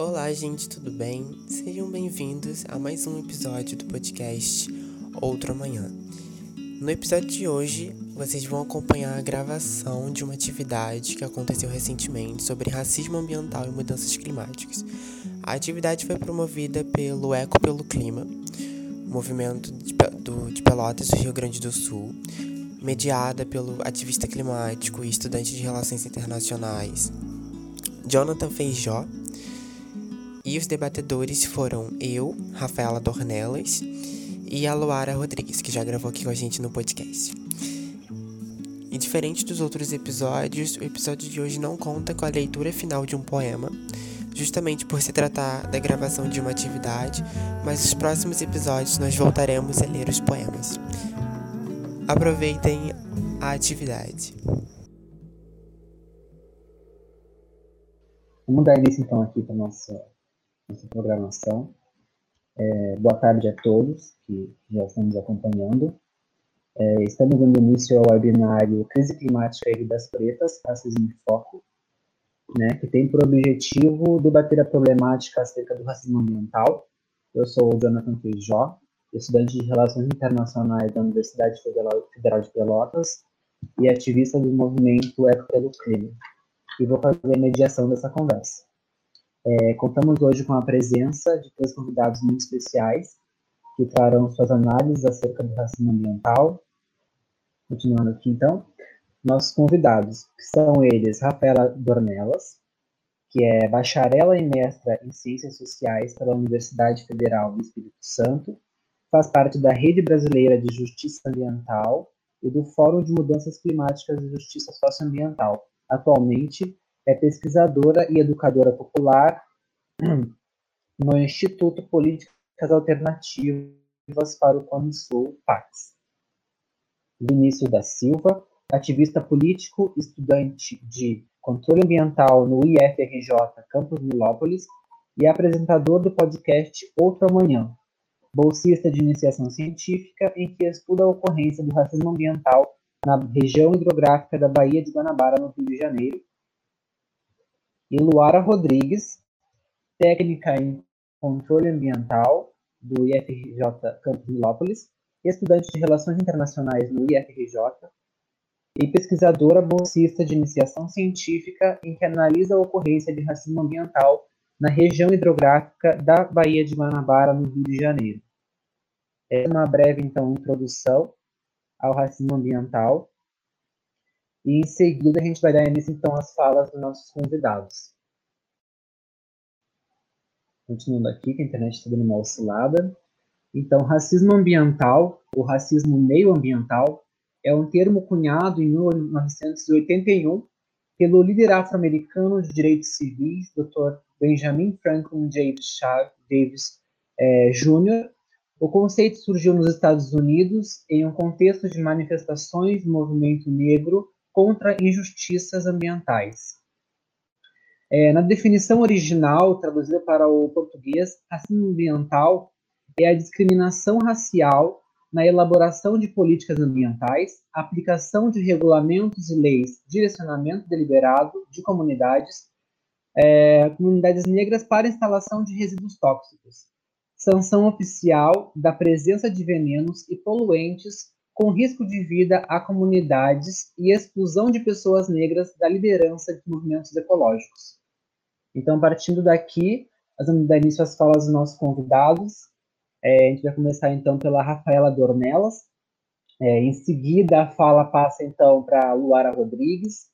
Olá, gente, tudo bem? Sejam bem-vindos a mais um episódio do podcast Outro Amanhã. No episódio de hoje, vocês vão acompanhar a gravação de uma atividade que aconteceu recentemente sobre racismo ambiental e mudanças climáticas. A atividade foi promovida pelo Eco pelo Clima, movimento de, do, de Pelotas do Rio Grande do Sul, mediada pelo ativista climático e estudante de relações internacionais Jonathan Feijó e os debatedores foram eu, Rafaela Dornelas e a Luara Rodrigues, que já gravou aqui com a gente no podcast. E diferente dos outros episódios, o episódio de hoje não conta com a leitura final de um poema, justamente por se tratar da gravação de uma atividade, mas nos próximos episódios nós voltaremos a ler os poemas. Aproveitem a atividade. Vamos dar início então aqui para nossa nossa programação. É, boa tarde a todos que já estamos acompanhando. É, estamos dando início ao webinário Crise Climática e Vidas Pretas, Racismo em Foco, né, que tem por objetivo debater a problemática acerca do racismo ambiental. Eu sou o Jonathan Feijó, estudante de Relações Internacionais da Universidade Federal de Pelotas e ativista do movimento Eco pelo Clima, e vou fazer a mediação dessa conversa. É, contamos hoje com a presença de três convidados muito especiais que trarão suas análises acerca do racismo ambiental. Continuando aqui, então, nossos convidados, são eles Rafaela Dornelas, que é bacharela e mestra em Ciências Sociais pela Universidade Federal do Espírito Santo, faz parte da Rede Brasileira de Justiça Ambiental e do Fórum de Mudanças Climáticas e Justiça Socioambiental. Atualmente, é pesquisadora e educadora popular no Instituto Políticas Alternativas para o Cone Sul, PAX. Vinícius da Silva, ativista político, estudante de controle ambiental no IFRJ Campus Milópolis e apresentador do podcast Outro Amanhã, bolsista de iniciação científica em que estuda a ocorrência do racismo ambiental na região hidrográfica da Baía de Guanabara, no Rio de Janeiro, e Luara Rodrigues, técnica em controle ambiental do IFRJ Campus Milópolis, estudante de Relações Internacionais no IFRJ e pesquisadora bolsista de iniciação científica em que analisa a ocorrência de racismo ambiental na região hidrográfica da Baía de Guanabara, no Rio de Janeiro. É uma breve, então, introdução ao racismo ambiental e em seguida a gente vai dar início então às falas dos nossos convidados. Continuando aqui, que a internet está dando uma oscilada. Então, racismo ambiental, ou racismo meioambiental, é um termo cunhado em 1981 pelo líder afro-americano de direitos civis, Dr. Benjamin Franklin Davis é, Jr., o conceito surgiu nos Estados Unidos em um contexto de manifestações do movimento negro contra injustiças ambientais. É, na definição original, traduzida para o português, racismo ambiental é a discriminação racial na elaboração de políticas ambientais, aplicação de regulamentos e leis, direcionamento deliberado de comunidades, é, comunidades negras para instalação de resíduos tóxicos, sanção oficial da presença de venenos e poluentes com risco de vida a comunidades e exclusão de pessoas negras da liderança de movimentos ecológicos. Então, partindo daqui, nós vamos dar início às falas dos nossos convidados. É, a gente vai começar, então, pela Rafaela Dornelas. É, em seguida, a fala passa, então, para Luara Rodrigues.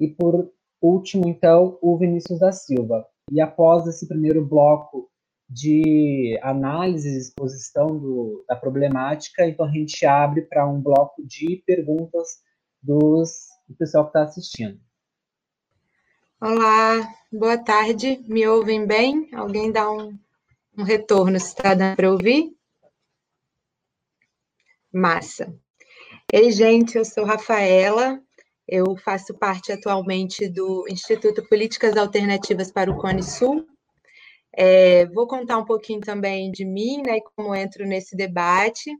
E, por último, então, o Vinícius da Silva. E após esse primeiro bloco de análise e exposição do, da problemática, então a gente abre para um bloco de perguntas dos, do pessoal que está assistindo. Olá, boa tarde, me ouvem bem? Alguém dá um, um retorno se está dando para ouvir? Massa. Ei, gente, eu sou Rafaela, eu faço parte atualmente do Instituto Políticas Alternativas para o Cone Sul, é, vou contar um pouquinho também de mim, né, como entro nesse debate,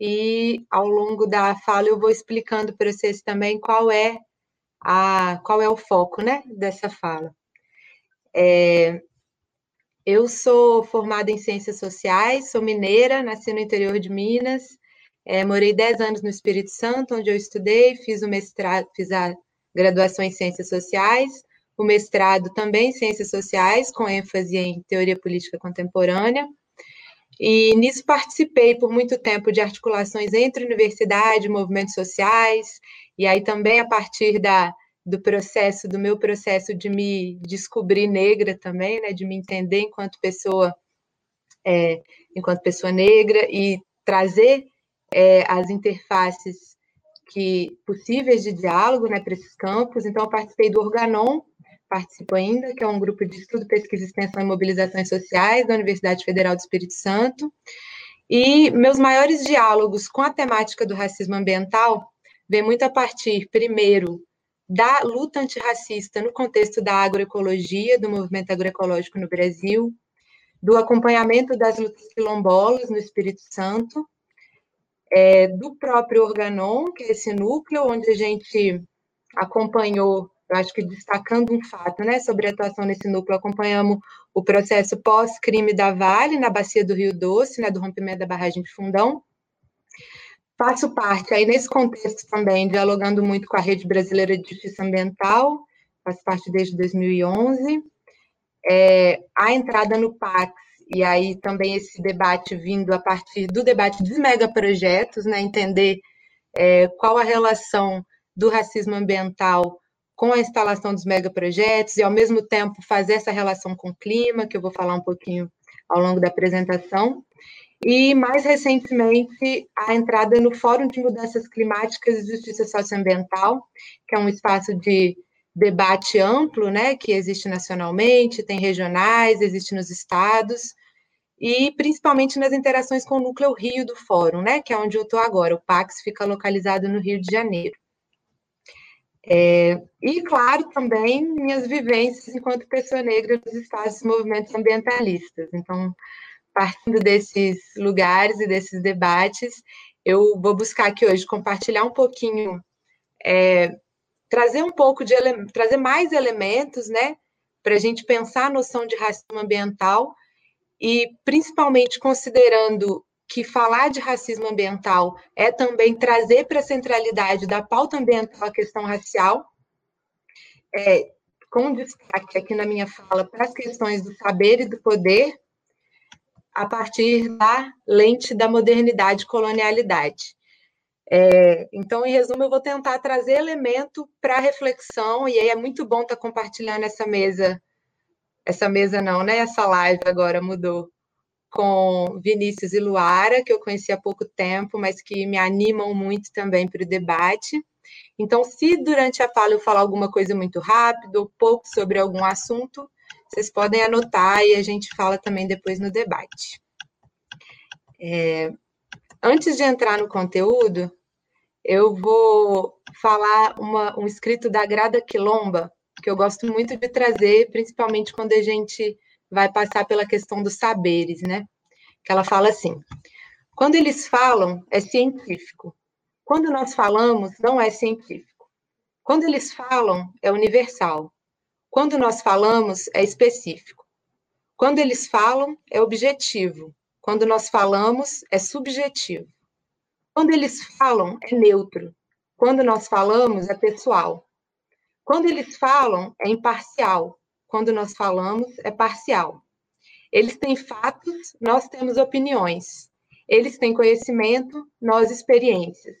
e ao longo da fala eu vou explicando para vocês também qual é a qual é o foco, né, dessa fala. É, Eu sou formada em Ciências Sociais, sou mineira, nasci no interior de Minas, é, morei 10 anos no Espírito Santo, onde eu estudei, fiz o mestrado, fiz a graduação em Ciências Sociais, o mestrado também em Ciências Sociais, com ênfase em Teoria Política Contemporânea. E nisso participei por muito tempo de articulações entre universidade, movimentos sociais, e aí também a partir da, do processo, do meu processo de me descobrir negra também, né, de me entender enquanto pessoa, é, enquanto pessoa negra e trazer é, as interfaces que possíveis de diálogo né, para esses campos. Então, eu participei do Organon, participo ainda, que é um grupo de estudo, pesquisa, extensão e mobilizações sociais da Universidade Federal do Espírito Santo. E meus maiores diálogos com a temática do racismo ambiental vem muito a partir, primeiro, da luta antirracista no contexto da agroecologia, do movimento agroecológico no Brasil, do acompanhamento das lutas quilombolas no Espírito Santo, é, do próprio Organon, que é esse núcleo onde a gente acompanhou, eu acho que destacando um fato, né, sobre a atuação nesse núcleo, acompanhamos o processo pós-crime da Vale, na bacia do Rio Doce, né, do rompimento da barragem de Fundão. Faço parte aí nesse contexto também, dialogando muito com a Rede Brasileira de Justiça Ambiental, faço parte desde 2011. É, a entrada no PAX e aí também esse debate vindo a partir do debate dos megaprojetos, né, entender é, qual a relação do racismo ambiental com a instalação dos megaprojetos e, ao mesmo tempo, fazer essa relação com o clima, que eu vou falar um pouquinho ao longo da apresentação. E, mais recentemente, a entrada no Fórum de Mudanças Climáticas e Justiça Socioambiental, que é um espaço de debate amplo, né, que existe nacionalmente, tem regionais, existe nos estados, e principalmente nas interações com o núcleo Rio do Fórum, né, que é onde eu estou agora. O Pax fica localizado no Rio de Janeiro. É, e, claro, também minhas vivências enquanto pessoa negra nos espaços movimentos ambientalistas. Então, partindo desses lugares e desses debates, eu vou buscar aqui hoje compartilhar um pouquinho, é, trazer um pouco de trazer mais elementos, né, para a gente pensar a noção de racismo ambiental e principalmente considerando que falar de racismo ambiental é também trazer para a centralidade da pauta ambiental a questão racial, é, com destaque aqui na minha fala para as questões do saber e do poder, a partir da lente da modernidade e colonialidade. É, então, em resumo, eu vou tentar trazer elemento para reflexão, e aí é muito bom estar compartilhando essa mesa essa mesa não, né? Essa live agora mudou com Vinícius e Luara, que eu conheci há pouco tempo, mas que me animam muito também para o debate. Então, se durante a fala eu falar alguma coisa muito rápido, ou pouco sobre algum assunto, vocês podem anotar e a gente fala também depois no debate. É, antes de entrar no conteúdo, eu vou falar uma, um escrito da Grada Quilomba, que eu gosto muito de trazer, principalmente quando a gente vai passar pela questão dos saberes, né? Que ela fala assim: quando eles falam, é científico. Quando nós falamos, não é científico. Quando eles falam, é universal. Quando nós falamos, é específico. Quando eles falam, é objetivo. Quando nós falamos, é subjetivo. Quando eles falam, é neutro. Quando nós falamos, é pessoal. Quando eles falam, é imparcial. Quando nós falamos, é parcial. Eles têm fatos, nós temos opiniões. Eles têm conhecimento, nós experiências.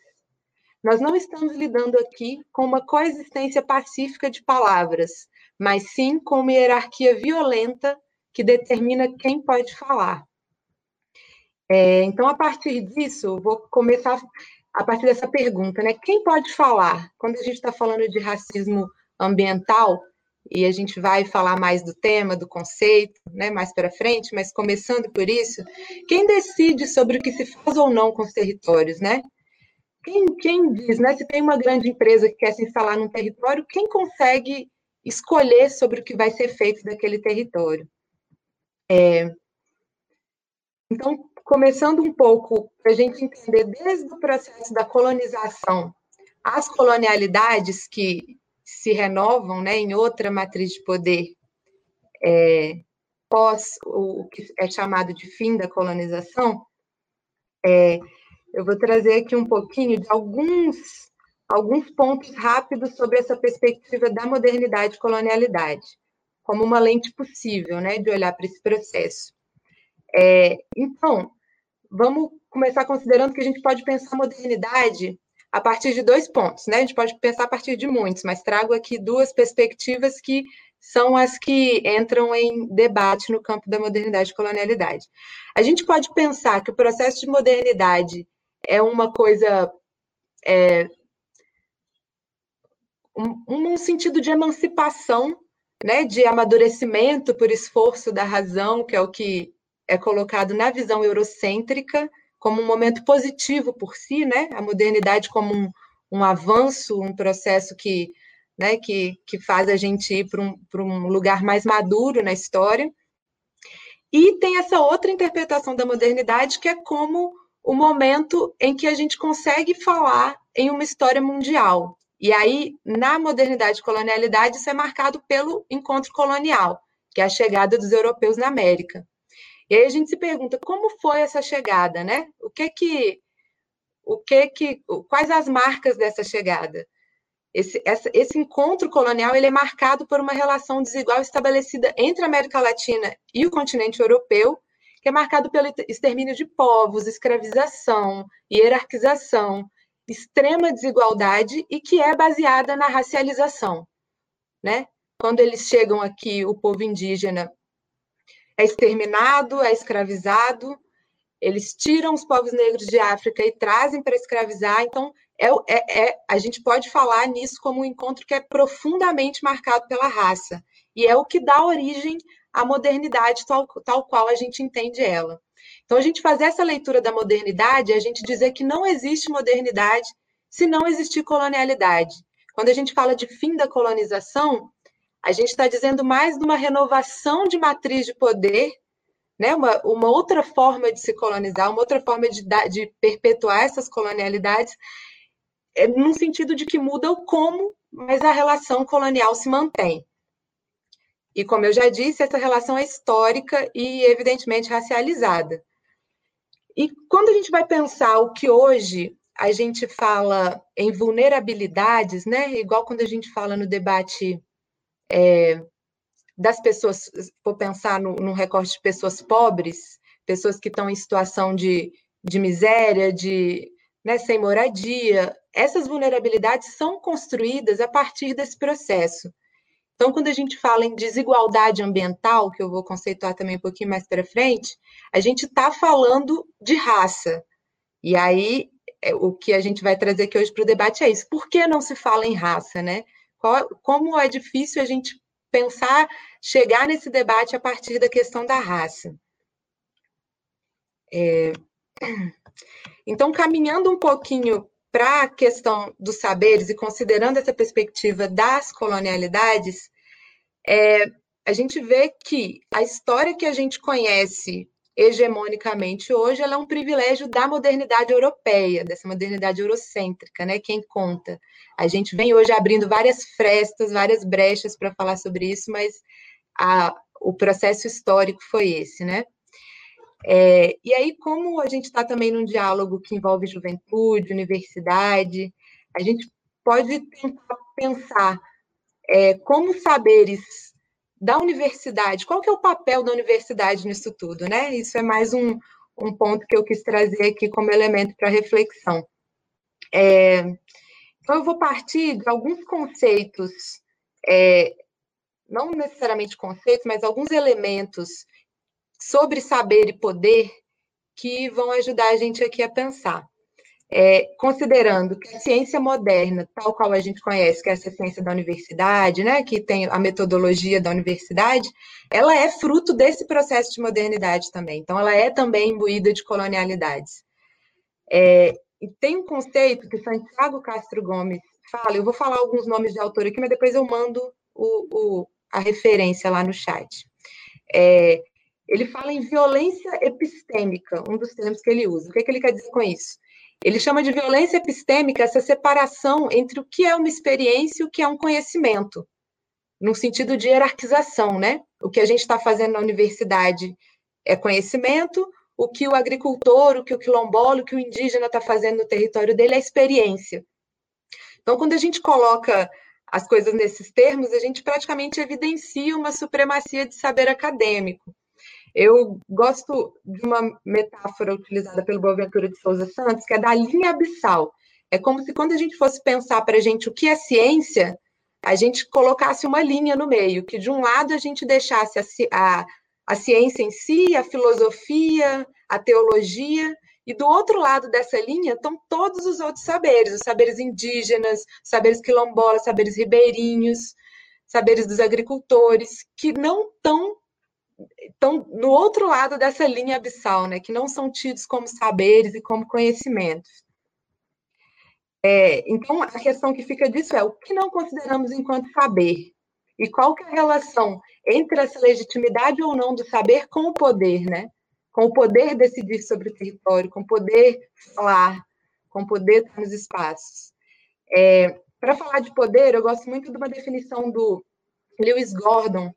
Nós não estamos lidando aqui com uma coexistência pacífica de palavras, mas sim com uma hierarquia violenta que determina quem pode falar. É, então, a partir disso, vou começar a partir dessa pergunta, né? Quem pode falar? Quando a gente está falando de racismo ambiental, e a gente vai falar mais do tema, do conceito, né, mais para frente, mas começando por isso, quem decide sobre o que se faz ou não com os territórios, né? Quem, quem diz, né, se tem uma grande empresa que quer se instalar num território, quem consegue escolher sobre o que vai ser feito daquele território? É, então, começando um pouco para a gente entender desde o processo da colonização, as colonialidades que se renovam né, em outra matriz de poder, é, pós o que é chamado de fim da colonização, é, eu vou trazer aqui um pouquinho de alguns, alguns pontos rápidos sobre essa perspectiva da modernidade e colonialidade, como uma lente possível né, de olhar para esse processo. É, então, vamos começar considerando que a gente pode pensar a modernidade a partir de dois pontos, né? A gente pode pensar a partir de muitos, mas trago aqui duas perspectivas que são as que entram em debate no campo da modernidade e colonialidade. A gente pode pensar que o processo de modernidade é uma coisa. É, um, um sentido de emancipação, né, de amadurecimento por esforço da razão, que é o que é colocado na visão eurocêntrica, como um momento positivo por si, né? A modernidade como um, um avanço, um processo que, né, que, que faz a gente ir para um, um lugar mais maduro na história. E tem essa outra interpretação da modernidade, que é como o momento em que a gente consegue falar em uma história mundial. E aí, na modernidade e colonialidade, isso é marcado pelo encontro colonial, que é a chegada dos europeus na América. E aí a gente se pergunta como foi essa chegada, né? O que que o que que quais as marcas dessa chegada? Esse, essa, esse encontro colonial ele é marcado por uma relação desigual estabelecida entre a América Latina e o continente europeu, que é marcado pelo extermínio de povos, escravização, hierarquização, extrema desigualdade e que é baseada na racialização, né? Quando eles chegam aqui, o povo indígena é exterminado, é escravizado, eles tiram os povos negros de África e trazem para escravizar. Então, é, é, é, a gente pode falar nisso como um encontro que é profundamente marcado pela raça. E é o que dá origem à modernidade tal, tal qual a gente entende ela. Então, a gente fazer essa leitura da modernidade é a gente dizer que não existe modernidade se não existir colonialidade. Quando a gente fala de fim da colonização, a gente está dizendo mais de uma renovação de matriz de poder, né? uma, uma outra forma de se colonizar, uma outra forma de, de perpetuar essas colonialidades, é, no sentido de que muda o como, mas a relação colonial se mantém. E como eu já disse, essa relação é histórica e evidentemente racializada. E quando a gente vai pensar o que hoje a gente fala em vulnerabilidades, né? Igual quando a gente fala no debate é, das pessoas, vou pensar no, no recorte de pessoas pobres, pessoas que estão em situação de, de miséria, de né, sem moradia, essas vulnerabilidades são construídas a partir desse processo. Então, quando a gente fala em desigualdade ambiental, que eu vou conceituar também um pouquinho mais para frente, a gente está falando de raça. E aí, é, o que a gente vai trazer aqui hoje para o debate é isso. Por que não se fala em raça, né? Como é difícil a gente pensar, chegar nesse debate a partir da questão da raça. É, então, caminhando um pouquinho para a questão dos saberes e considerando essa perspectiva das colonialidades, é, a gente vê que a história que a gente conhece hegemonicamente hoje, ela é um privilégio da modernidade europeia, dessa modernidade eurocêntrica, né? Quem conta. A gente vem hoje abrindo várias frestas, várias brechas para falar sobre isso, mas a, o processo histórico foi esse, né? É, e aí, como a gente está também num diálogo que envolve juventude, universidade, a gente pode tentar pensar é, como saberes da universidade, qual que é o papel da universidade nisso tudo, né? Isso é mais um, um ponto que eu quis trazer aqui como elemento para reflexão. É, então, eu vou partir de alguns conceitos, é, não necessariamente conceitos, mas alguns elementos sobre saber e poder que vão ajudar a gente aqui a pensar é, considerando que a ciência moderna, tal qual a gente conhece, que é essa ciência da universidade, né, que tem a metodologia da universidade, ela é fruto desse processo de modernidade também. Então, ela é também imbuída de colonialidades. É, e tem um conceito que Santiago Castro Gomes fala, eu vou falar alguns nomes de autor aqui, mas depois eu mando o, o, a referência lá no chat. É, ele fala em violência epistêmica, um dos termos que ele usa. O que, é que ele quer dizer com isso? Ele chama de violência epistêmica essa separação entre o que é uma experiência e o que é um conhecimento, no sentido de hierarquização, né? o que a gente está fazendo na universidade é conhecimento, o que o agricultor, o que o quilombola, o que o indígena está fazendo no território dele é experiência. Então, quando a gente coloca as coisas nesses termos, a gente praticamente evidencia uma supremacia de saber acadêmico. Eu gosto de uma metáfora utilizada pelo Boaventura de Souza Santos, que é da linha abissal. É como se quando a gente fosse pensar para a gente o que é ciência, a gente colocasse uma linha no meio, que de um lado a gente deixasse a, a, a ciência em si, a filosofia, a teologia, e do outro lado dessa linha estão todos os outros saberes, os saberes indígenas, saberes quilombolas, saberes ribeirinhos, saberes dos agricultores, que não estão estão no outro lado dessa linha abissal, né, que não são tidos como saberes e como conhecimentos. É, então, a questão que fica disso é o que não consideramos enquanto saber e qual que é a relação entre essa legitimidade ou não do saber com o poder, né? Com o poder decidir sobre o território, com o poder falar, com o poder estar nos espaços. É, Para falar de poder, eu gosto muito de uma definição do Lewis Gordon,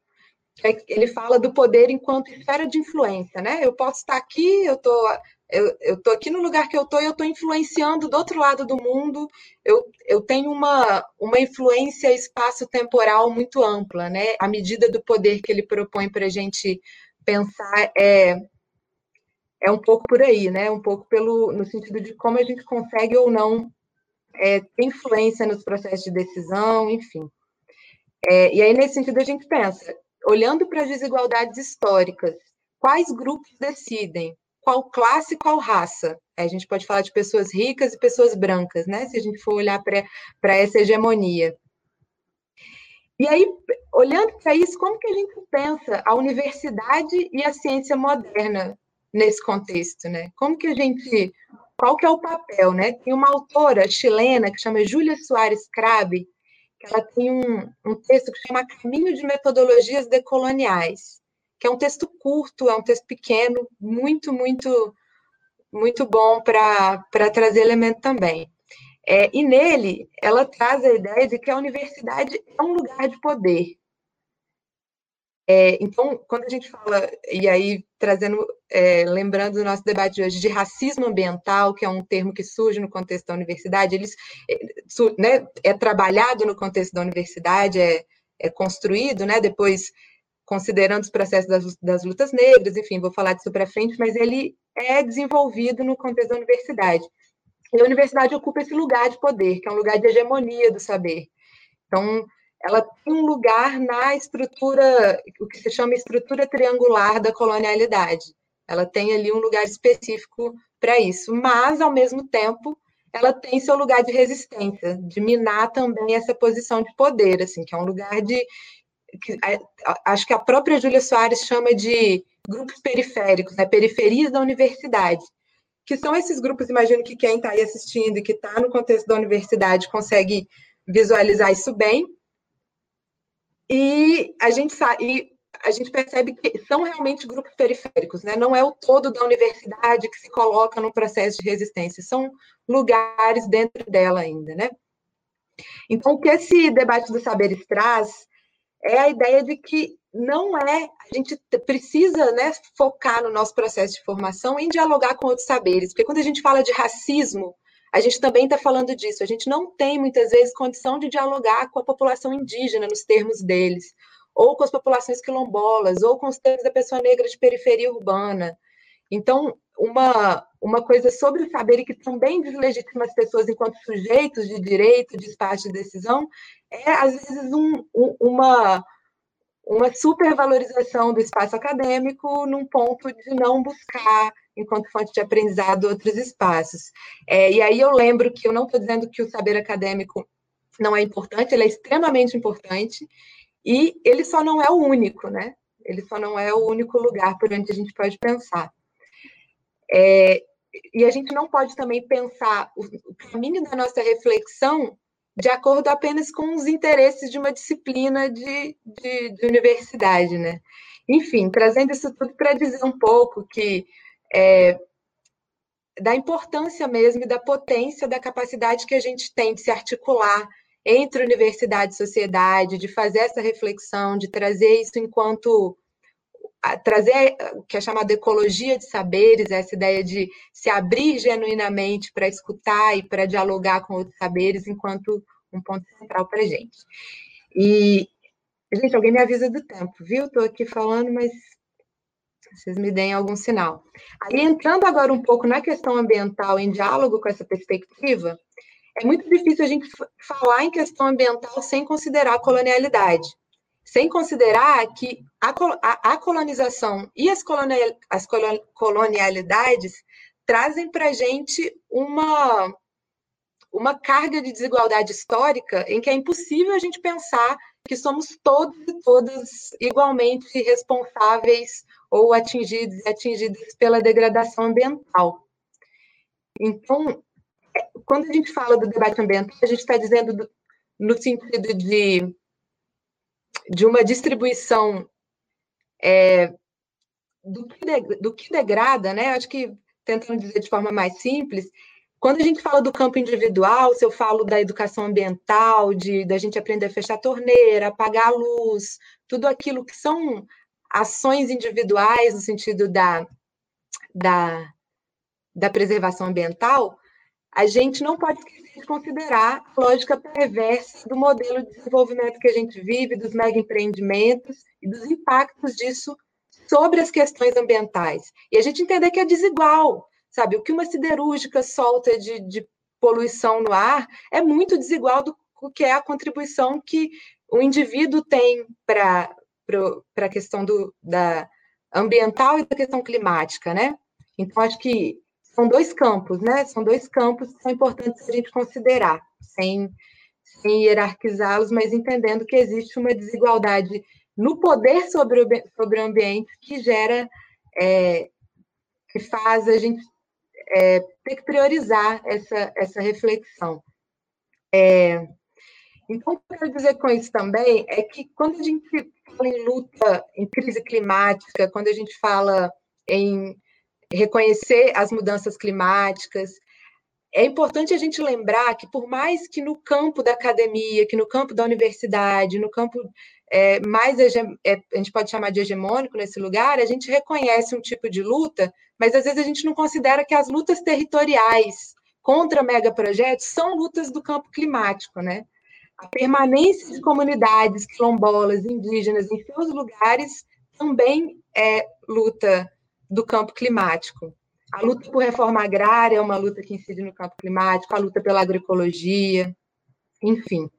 ele fala do poder enquanto esfera de influência, né? Eu posso estar aqui, eu tô, eu, eu tô aqui no lugar que eu tô e eu estou influenciando do outro lado do mundo. Eu, eu tenho uma, uma influência espaço-temporal muito ampla, né? A medida do poder que ele propõe para a gente pensar é é um pouco por aí, né? Um pouco pelo no sentido de como a gente consegue ou não é, ter influência nos processos de decisão, enfim. É, e aí, nesse sentido, a gente pensa, olhando para as desigualdades históricas, quais grupos decidem? Qual classe, qual raça? A gente pode falar de pessoas ricas e pessoas brancas, né? Se a gente for olhar para essa hegemonia. E aí, olhando para isso, como que a gente pensa a universidade e a ciência moderna nesse contexto, né? Como que a gente, qual que é o papel, né? Tem uma autora chilena que chama Júlia Soares Crabe, ela tem um, um texto que chama Caminho de Metodologias Decoloniais, que é um texto curto, é um texto pequeno, muito, muito, muito bom para trazer elemento também. É, e nele, ela traz a ideia de que a universidade é um lugar de poder. É, então, quando a gente fala, e aí trazendo, é, lembrando do nosso debate de hoje, de racismo ambiental, que é um termo que surge no contexto da universidade, eles, é, né, é trabalhado no contexto da universidade, é, é construído, né, depois considerando os processos das, das lutas negras, enfim, vou falar disso para frente, mas ele é desenvolvido no contexto da universidade. E a universidade ocupa esse lugar de poder, que é um lugar de hegemonia do saber. Então, ela tem um lugar na estrutura, o que se chama estrutura triangular da colonialidade. Ela tem ali um lugar específico para isso, mas, ao mesmo tempo, ela tem seu lugar de resistência, de minar também essa posição de poder, assim, que é um lugar de. Que, acho que a própria Júlia Soares chama de grupos periféricos, né, periferias da universidade, que são esses grupos, imagino que quem está aí assistindo e que está no contexto da universidade consegue visualizar isso bem, e a gente sabe, a gente percebe que são realmente grupos periféricos, né? Não é o todo da universidade que se coloca no processo de resistência, são lugares dentro dela ainda, né? Então, o que esse debate dos saberes traz é a ideia de que não é, a gente precisa né, focar no nosso processo de formação em dialogar com outros saberes, porque quando a gente fala de racismo, a gente também está falando disso. A gente não tem, muitas vezes, condição de dialogar com a população indígena nos termos deles, ou com as populações quilombolas, ou com os termos da pessoa negra de periferia urbana. Então, uma, uma coisa sobre o saber e que também deslegitima as pessoas enquanto sujeitos de direito, de espaço de decisão, é, às vezes, um, um, uma, uma supervalorização do espaço acadêmico num ponto de não buscar enquanto fonte de aprendizado outros espaços. É, e aí eu lembro que eu não estou dizendo que o saber acadêmico não é importante, ele é extremamente importante, e ele só não é o único, né? Ele só não é o único lugar por onde a gente pode pensar. É, e a gente não pode também pensar o, caminho da nossa reflexão de acordo apenas com os interesses de uma disciplina de, de, de universidade, né? Enfim, trazendo isso tudo para dizer um pouco que é, da importância mesmo e da potência da capacidade que a gente tem de se articular entre universidade e sociedade, de fazer essa reflexão, de trazer isso enquanto trazer o que é chamado ecologia de saberes, essa ideia de se abrir genuinamente para escutar e para dialogar com outros saberes, enquanto um ponto central para a gente. E, gente, alguém me avisa do tempo, viu? Estou aqui falando, mas vocês me deem algum sinal. Aí, entrando agora um pouco na questão ambiental, em diálogo com essa perspectiva, é muito difícil a gente falar em questão ambiental sem considerar a colonialidade sem considerar que a, a, a colonização e as, colonial, as colonialidades trazem para a gente uma, uma carga de desigualdade histórica em que é impossível a gente pensar que somos todos e todas igualmente responsáveis ou atingidos e atingidas pela degradação ambiental. Então, quando a gente fala do debate ambiental, a gente está dizendo do, no sentido de de uma distribuição é, do, que de, do que degrada, né? Acho que tentando dizer de forma mais simples, quando a gente fala do campo individual, se eu falo da educação ambiental, de da gente aprender a fechar a torneira, apagar a luz, tudo aquilo que são ações individuais no sentido da, da, da preservação ambiental, a gente não pode esquecer de considerar a lógica perversa do modelo de desenvolvimento que a gente vive, dos mega empreendimentos e dos impactos disso sobre as questões ambientais. E a gente entender que é desigual, sabe? O que uma siderúrgica solta de, de poluição no ar é muito desigual do que é a contribuição que o indivíduo tem para a questão do, da ambiental e da questão climática, né? Então, acho que são dois campos, né? São dois campos que são importantes a gente considerar, sem, sem hierarquizá-los, mas entendendo que existe uma desigualdade no poder sobre o, sobre o ambiente que gera, é, que faz a gente é, ter que priorizar essa, essa reflexão. É, então, o que eu quero dizer com isso também é que quando a gente fala em luta, em crise climática, quando a gente fala em reconhecer as mudanças climáticas. É importante a gente lembrar que, por mais que no campo da academia, que no campo da universidade, no campo é, mais é, a gente pode chamar de hegemônico nesse lugar, a gente reconhece um tipo de luta, mas às vezes a gente não considera que as lutas territoriais contra megaprojetos são lutas do campo climático, né? A permanência de comunidades quilombolas, indígenas em seus lugares também é luta do campo climático. A luta por reforma agrária é uma luta que incide no campo climático, a luta pela agroecologia, enfim.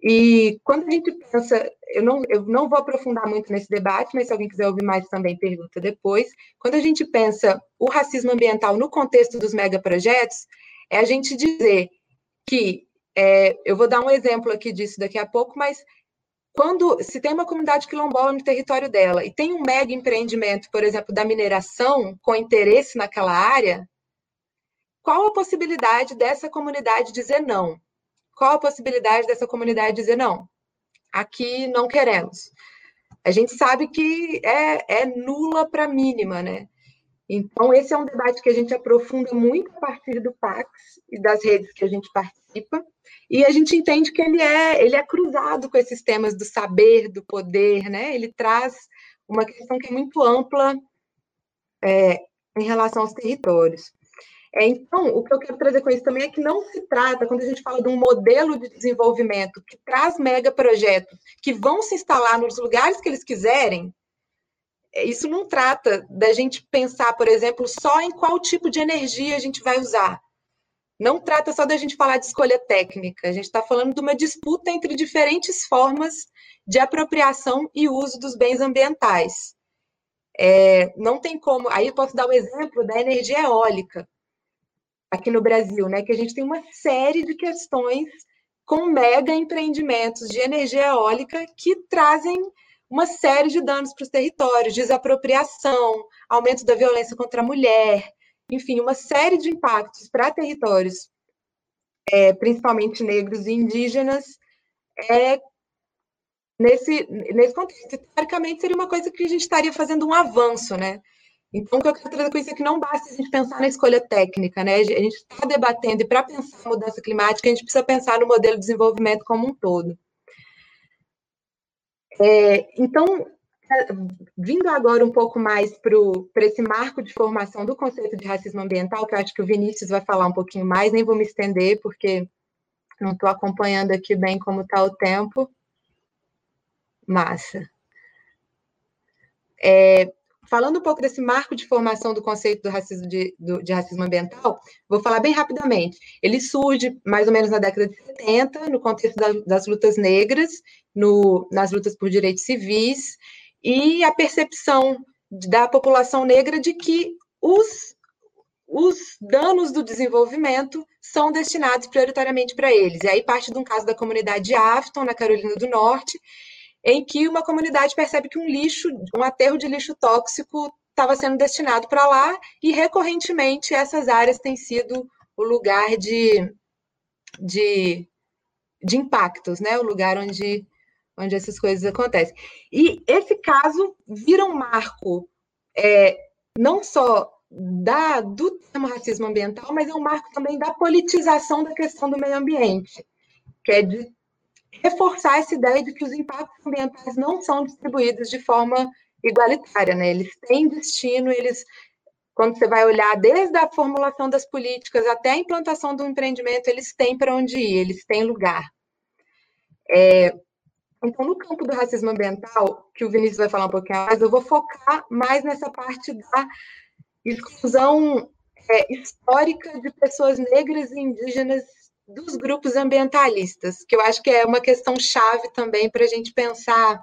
E quando a gente pensa, eu não, eu não vou aprofundar muito nesse debate, mas se alguém quiser ouvir mais também, pergunta depois. Quando a gente pensa o racismo ambiental no contexto dos megaprojetos, é a gente dizer que, é, eu vou dar um exemplo aqui disso daqui a pouco, mas quando se tem uma comunidade quilombola no território dela e tem um mega empreendimento, por exemplo, da mineração com interesse naquela área, qual a possibilidade dessa comunidade dizer não? Qual a possibilidade dessa comunidade dizer não? Aqui não queremos. A gente sabe que é, é nula para mínima, né? Então, esse é um debate que a gente aprofunda muito a partir do PAX e das redes que a gente participa, e a gente entende que ele é, ele é cruzado com esses temas do saber, do poder, né? Ele traz uma questão que é muito ampla é, em relação aos territórios. É, então, o que eu quero trazer com isso também é que não se trata, quando a gente fala de um modelo de desenvolvimento que traz megaprojetos que vão se instalar nos lugares que eles quiserem, isso não trata da gente pensar, por exemplo, só em qual tipo de energia a gente vai usar. Não trata só da gente falar de escolha técnica, a gente está falando de uma disputa entre diferentes formas de apropriação e uso dos bens ambientais. É, não tem como. Aí eu posso dar o um exemplo da energia eólica aqui no Brasil, né? Que a gente tem uma série de questões com mega empreendimentos de energia eólica que trazem uma série de danos para os territórios, desapropriação, aumento da violência contra a mulher, enfim, uma série de impactos para territórios, é, principalmente negros e indígenas, é, nesse, nesse contexto. Teoricamente, seria uma coisa que a gente estaria fazendo um avanço, né? Então, o que eu quero trazer com isso é que não basta a gente pensar na escolha técnica, né? A gente está debatendo, e para pensar a mudança climática, a gente precisa pensar no modelo de desenvolvimento como um todo. É, então, é, vindo agora um pouco mais para esse marco de formação do conceito de racismo ambiental, que eu acho que o Vinícius vai falar um pouquinho mais, nem vou me estender, porque não estou acompanhando aqui bem como está o tempo. Massa. É, falando um pouco desse marco de formação do conceito do racismo, de, do, de racismo ambiental, vou falar bem rapidamente. Ele surge mais ou menos na década de 70, no contexto da, das lutas negras, no, nas lutas por direitos civis, e a percepção da população negra de que os, os danos do desenvolvimento são destinados prioritariamente para eles. E aí parte de um caso da comunidade de Afton, na Carolina do Norte, em que uma comunidade percebe que um lixo, um aterro de lixo tóxico estava sendo destinado para lá e recorrentemente essas áreas têm sido o lugar de, de, de impactos, né? O lugar onde, onde essas coisas acontecem. E esse caso vira um marco é, não só da, do tema racismo ambiental, mas é um marco também da politização da questão do meio ambiente, que é de reforçar essa ideia de que os impactos ambientais não são distribuídos de forma igualitária, né? Eles têm destino, eles quando você vai olhar desde a formulação das políticas até a implantação do empreendimento, eles têm para onde ir, eles têm lugar. É, então, no campo do racismo ambiental, que o Vinícius vai falar um pouquinho mais, eu vou focar mais nessa parte da exclusão é, histórica de pessoas negras e indígenas dos grupos ambientalistas, que eu acho que é uma questão chave também para a gente pensar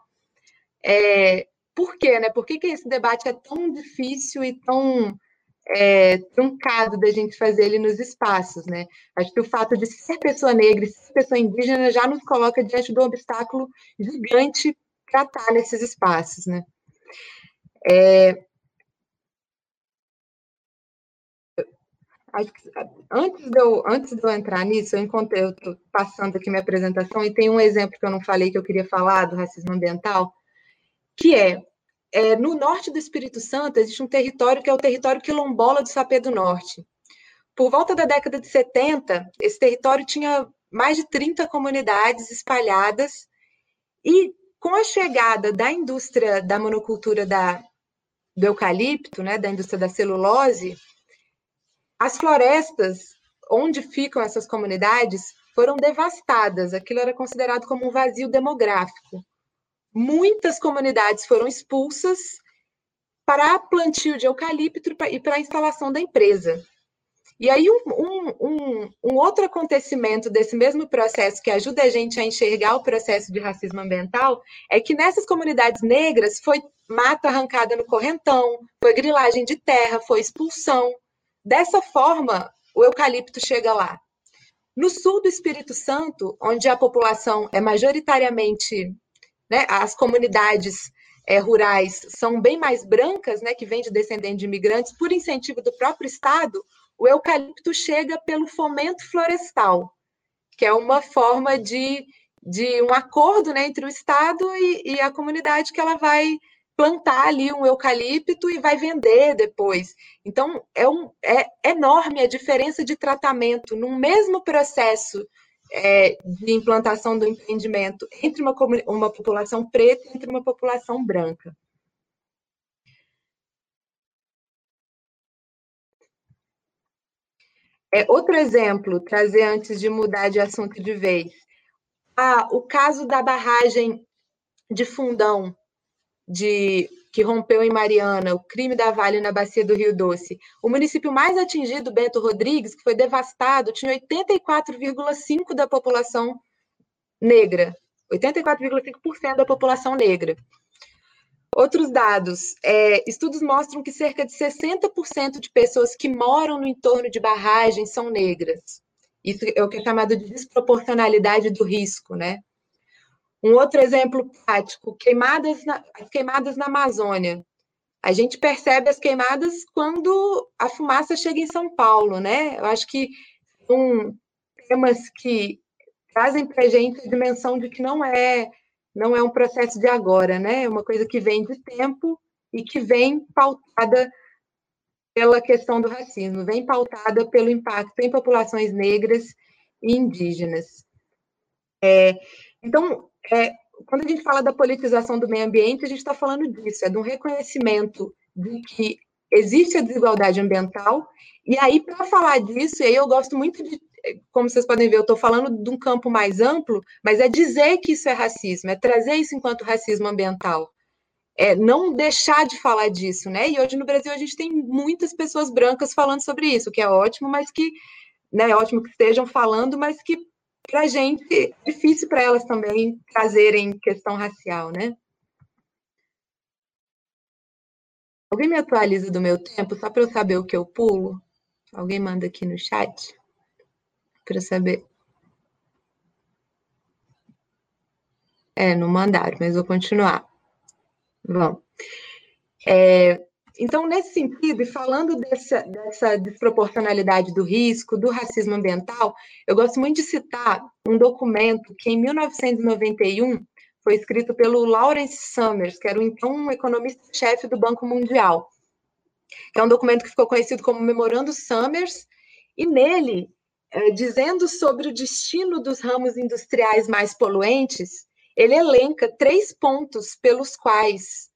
é, por quê, né? Por que, que esse debate é tão difícil e tão é, truncado da gente fazer ele nos espaços, né? Acho que o fato de ser pessoa negra e ser pessoa indígena já nos coloca diante de um obstáculo gigante para estar nesses espaços, né? É, antes de, eu, antes de eu entrar nisso, eu encontrei, eu estou passando aqui minha apresentação e tem um exemplo que eu não falei que eu queria falar do racismo ambiental, que é, é no norte do Espírito Santo existe um território que é o território quilombola do Sapê do Norte. Por volta da década de 70, esse território tinha mais de 30 comunidades espalhadas e com a chegada da indústria da monocultura da, do eucalipto, né, da indústria da celulose, as florestas onde ficam essas comunidades foram devastadas. Aquilo era considerado como um vazio demográfico. Muitas comunidades foram expulsas para plantio de eucalipto e para a instalação da empresa. E aí, um, um, um, um, outro acontecimento desse mesmo processo que ajuda a gente a enxergar o processo de racismo ambiental é que nessas comunidades negras foi mata arrancada no correntão, foi grilagem de terra, foi expulsão. Dessa forma, o eucalipto chega lá. No sul do Espírito Santo, onde a população é majoritariamente, né, as comunidades é, rurais são bem mais brancas, né, que vêm de descendentes de imigrantes, por incentivo do próprio Estado, o eucalipto chega pelo fomento florestal, que é uma forma de, de um acordo né, entre o Estado e, e a comunidade que ela vai plantar ali um eucalipto e vai vender depois. Então, é, um, é enorme a diferença de tratamento no mesmo processo é, de implantação do empreendimento entre uma, uma população preta e entre uma população branca. É, outro exemplo, trazer antes de mudar de assunto de vez. Ah, o caso da barragem de Fundão, de que rompeu em Mariana, o crime da Vale na bacia do Rio Doce. O município mais atingido, Bento Rodrigues, que foi devastado, tinha 84,5% da população negra. 84,5% da população negra. Outros dados: é, estudos mostram que cerca de 60% de pessoas que moram no entorno de barragens são negras. Isso é o que é chamado de desproporcionalidade do risco, né? Um outro exemplo prático, queimadas na, as queimadas na Amazônia. A gente percebe as queimadas quando a fumaça chega em São Paulo, né? Eu acho que são temas que trazem para a gente a dimensão de que não é não é um processo de agora, né? É uma coisa que vem de tempo e que vem pautada pela questão do racismo, vem pautada pelo impacto em populações negras e indígenas. É, então, é, quando a gente fala da politização do meio ambiente, a gente está falando disso, é de um reconhecimento de que existe a desigualdade ambiental, e aí, para falar disso, e aí eu gosto muito de, como vocês podem ver, eu estou falando de um campo mais amplo, mas é dizer que isso é racismo, é trazer isso enquanto racismo ambiental. É não deixar de falar disso, né? E hoje no Brasil a gente tem muitas pessoas brancas falando sobre isso, que é ótimo, mas que, né, é ótimo que estejam falando, mas que para a gente é difícil para elas também trazerem questão racial, né? Alguém me atualiza do meu tempo, só para eu saber o que eu pulo? Alguém manda aqui no chat? Para eu saber. É, não mandaram, mas vou continuar. Vamos. É, então, nesse sentido, e falando dessa, dessa desproporcionalidade do risco, do racismo ambiental, eu gosto muito de citar um documento que, em 1991, foi escrito pelo Lawrence Summers, que era então um economista-chefe do Banco Mundial. É um documento que ficou conhecido como Memorando Summers, e nele, é, dizendo sobre o destino dos ramos industriais mais poluentes, ele elenca três pontos pelos quais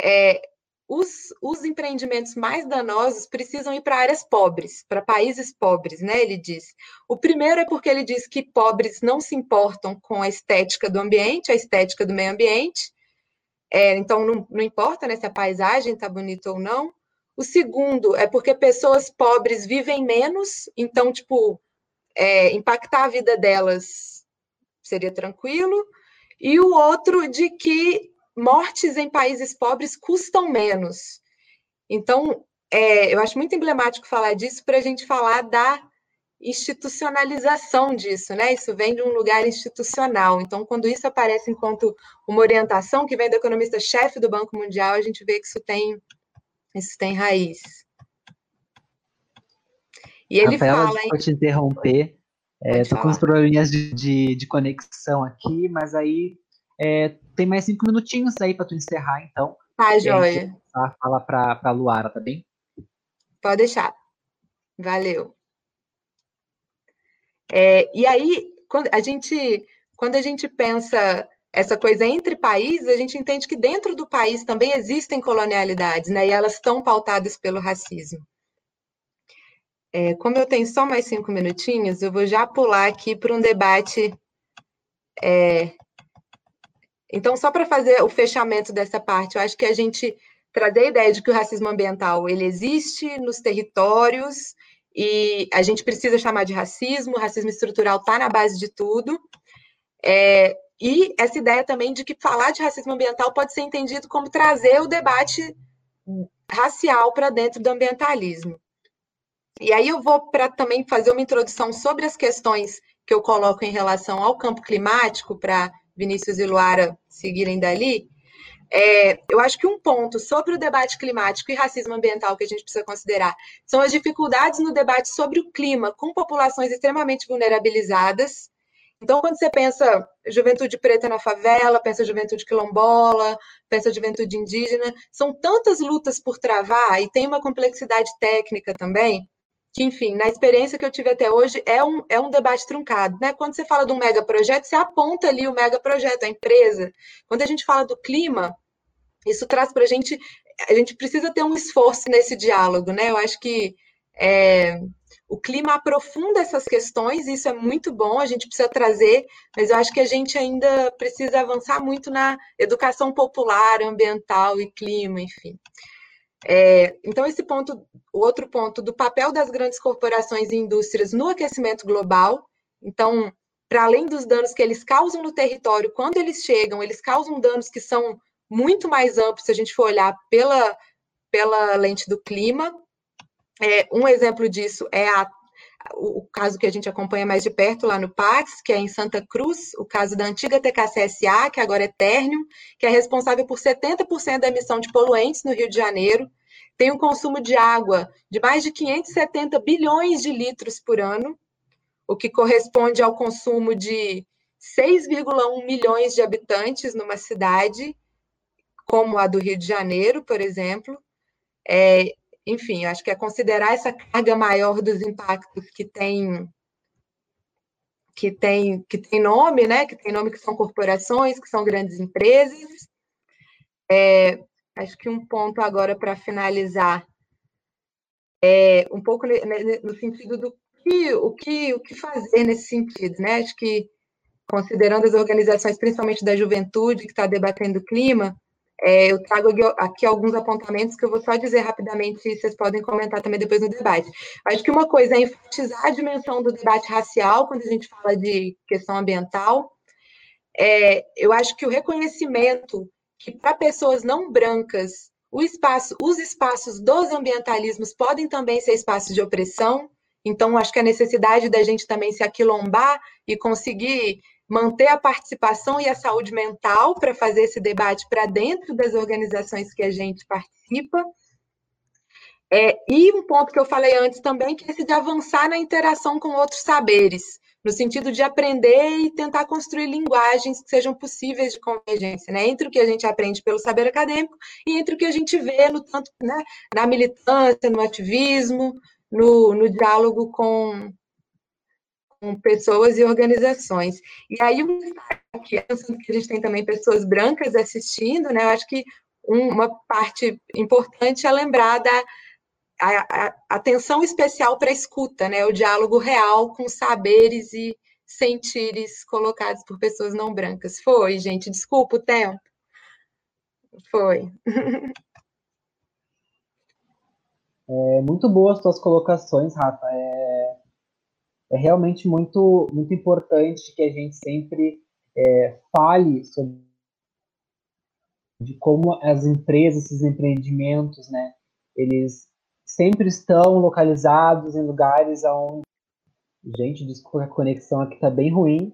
é, os, os empreendimentos mais danosos precisam ir para áreas pobres, para países pobres, né? Ele diz. O primeiro é porque ele diz que pobres não se importam com a estética do ambiente, a estética do meio ambiente. É, então, não, não importa né, se a paisagem está bonita ou não. O segundo é porque pessoas pobres vivem menos, então, tipo, é, impactar a vida delas seria tranquilo. E o outro de que mortes em países pobres custam menos. Então, é, eu acho muito emblemático falar disso para a gente falar da institucionalização disso, né? Isso vem de um lugar institucional. Então, quando isso aparece enquanto uma orientação que vem do economista-chefe do Banco Mundial, a gente vê que isso tem, isso tem raiz. E ele Rafaela, fala. Vou te interromper. Estou é, com uns probleminhas de, de, de, conexão aqui, mas aí é, tem mais cinco minutinhos aí para tu encerrar, então. Tá, joia. Fala para a Luara, tá bem? Pode deixar. Valeu. É, e aí, quando a gente, quando a gente pensa essa coisa entre países, a gente entende que dentro do país também existem colonialidades, né? E elas estão pautadas pelo racismo. É, como eu tenho só mais cinco minutinhos, eu vou já pular aqui para um debate é, então, só para fazer o fechamento dessa parte, eu acho que a gente trazer a ideia de que o racismo ambiental ele existe nos territórios e a gente precisa chamar de racismo, o racismo estrutural está na base de tudo. É, e essa ideia também de que falar de racismo ambiental pode ser entendido como trazer o debate racial para dentro do ambientalismo. E aí eu vou para também fazer uma introdução sobre as questões que eu coloco em relação ao campo climático, para Vinícius e Luara seguirem dali, é, eu acho que um ponto sobre o debate climático e racismo ambiental que a gente precisa considerar são as dificuldades no debate sobre o clima com populações extremamente vulnerabilizadas. Então, quando você pensa juventude preta na favela, pensa juventude quilombola, pensa juventude indígena, são tantas lutas por travar e tem uma complexidade técnica também, que, enfim, na experiência que eu tive até hoje, é um, é um debate truncado. Né? Quando você fala de um megaprojeto, você aponta ali o megaprojeto, a empresa. Quando a gente fala do clima, isso traz para a gente. A gente precisa ter um esforço nesse diálogo, né? Eu acho que é, o clima aprofunda essas questões, isso é muito bom, a gente precisa trazer, mas eu acho que a gente ainda precisa avançar muito na educação popular, ambiental e clima, enfim. É, então, esse ponto, o outro ponto do papel das grandes corporações e indústrias no aquecimento global. Então, para além dos danos que eles causam no território, quando eles chegam, eles causam danos que são muito mais amplos se a gente for olhar pela, pela lente do clima. É, um exemplo disso é a, o, o, caso que a gente acompanha mais de perto lá no Pax, que é em Santa Cruz, o caso da antiga TKCSA, que agora é Ternium, que é responsável por 70% da emissão de poluentes no Rio de Janeiro, tem um consumo de água de mais de 570 bilhões de litros por ano, o que corresponde ao consumo de 6,1 milhões de habitantes numa cidade como a do Rio de Janeiro, por exemplo. É, enfim, acho que é considerar essa carga maior dos impactos que tem que tem que tem nome, né? Que tem nome que são corporações, que são grandes empresas. É, acho que um ponto agora para finalizar é um pouco no sentido do que o que o que fazer nesse sentido, né? Acho que considerando as organizações, principalmente da juventude, que está debatendo o clima, é, eu trago aqui alguns apontamentos que eu vou só dizer rapidamente e vocês podem comentar também depois no debate. Acho que uma coisa é enfatizar a dimensão do debate racial quando a gente fala de questão ambiental. É, eu acho que o reconhecimento que para pessoas não brancas espaço, os espaços dos ambientalismos podem também ser espaços de opressão. Então, acho que a necessidade da gente também se aquilombar e conseguir manter a participação e a saúde mental para fazer esse debate para dentro das organizações que a gente participa. É, e um ponto que eu falei antes também, que é esse de avançar na interação com outros saberes, no sentido de aprender e tentar construir linguagens que sejam possíveis de convergência, né? Entre o que a gente aprende pelo saber acadêmico e entre o que a gente vê no tanto, né, na militância, no ativismo, no, no diálogo com, com pessoas e organizações. E aí, aqui, pensando que a gente tem também pessoas brancas assistindo, né? Eu acho que uma parte importante é lembrar da a, a atenção especial para a escuta, né? O diálogo real com saberes e sentires colocados por pessoas não brancas. Foi, gente, desculpa o tempo. Foi. É, muito boas suas colocações, Rafa. É, é realmente muito, muito importante que a gente sempre é, fale sobre de como as empresas, esses empreendimentos, né, eles sempre estão localizados em lugares onde gente, desculpa a conexão aqui está bem ruim,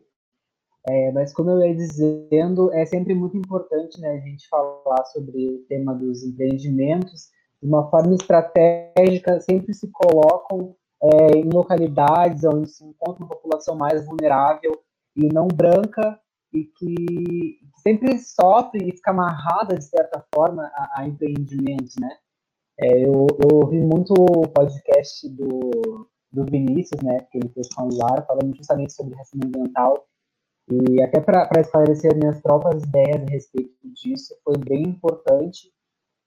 é, mas como eu ia dizendo, é sempre muito importante né, a gente falar sobre o tema dos empreendimentos de uma forma estratégica, sempre se colocam é, em localidades onde se encontra uma população mais vulnerável e não branca e que sempre sofre e fica amarrada, de certa forma, a, a empreendimentos, né? É, eu, eu ouvi muito o podcast do, do Vinícius, né, que ele fez com a Lara, falando justamente sobre racismo ambiental, e até para esclarecer minhas próprias ideias a respeito disso, foi bem importante,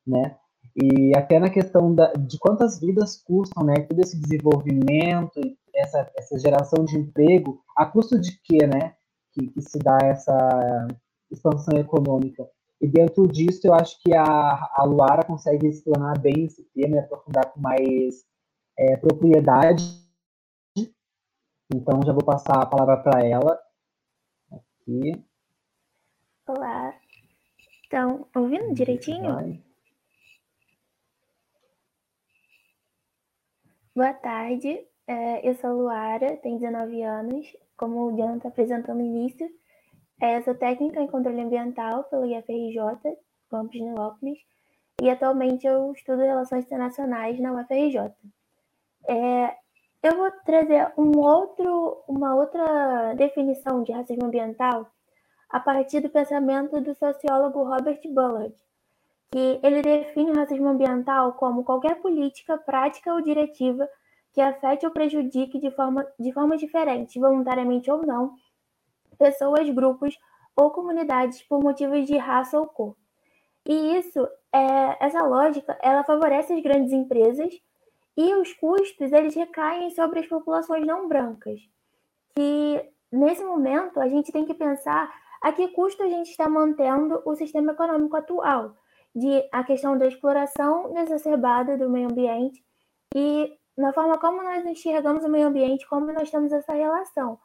né, e até na questão da, de quantas vidas custam, né? Todo esse desenvolvimento, essa, essa geração de emprego, a custo de quê, né? Que, que se dá essa expansão econômica. E dentro disso, eu acho que a, a Luara consegue explanar bem esse tema e aprofundar com mais é, propriedade. Então, já vou passar a palavra para ela. Aqui. Olá. Então, ouvindo direitinho? Vai. Boa tarde, é, eu sou Luara, tenho 19 anos, como o Jonathan apresentou no início. É, técnica em controle ambiental pelo IFRJ, campus Nilópolis, e atualmente eu estudo relações internacionais na UFRJ. É, eu vou trazer um outro, uma outra definição de racismo ambiental a partir do pensamento do sociólogo Robert Bullard, que ele define o racismo ambiental como qualquer política, prática ou diretiva que afete ou prejudique de forma, de forma diferente, voluntariamente ou não, pessoas, grupos ou comunidades por motivos de raça ou cor. E isso, é, essa lógica, ela favorece as grandes empresas e os custos eles recaem sobre as populações não brancas. Que nesse momento a gente tem que pensar a que custo a gente está mantendo o sistema econômico atual de a questão da exploração exacerbada do meio ambiente e na forma como nós enxergamos o meio ambiente, como nós temos essa relação.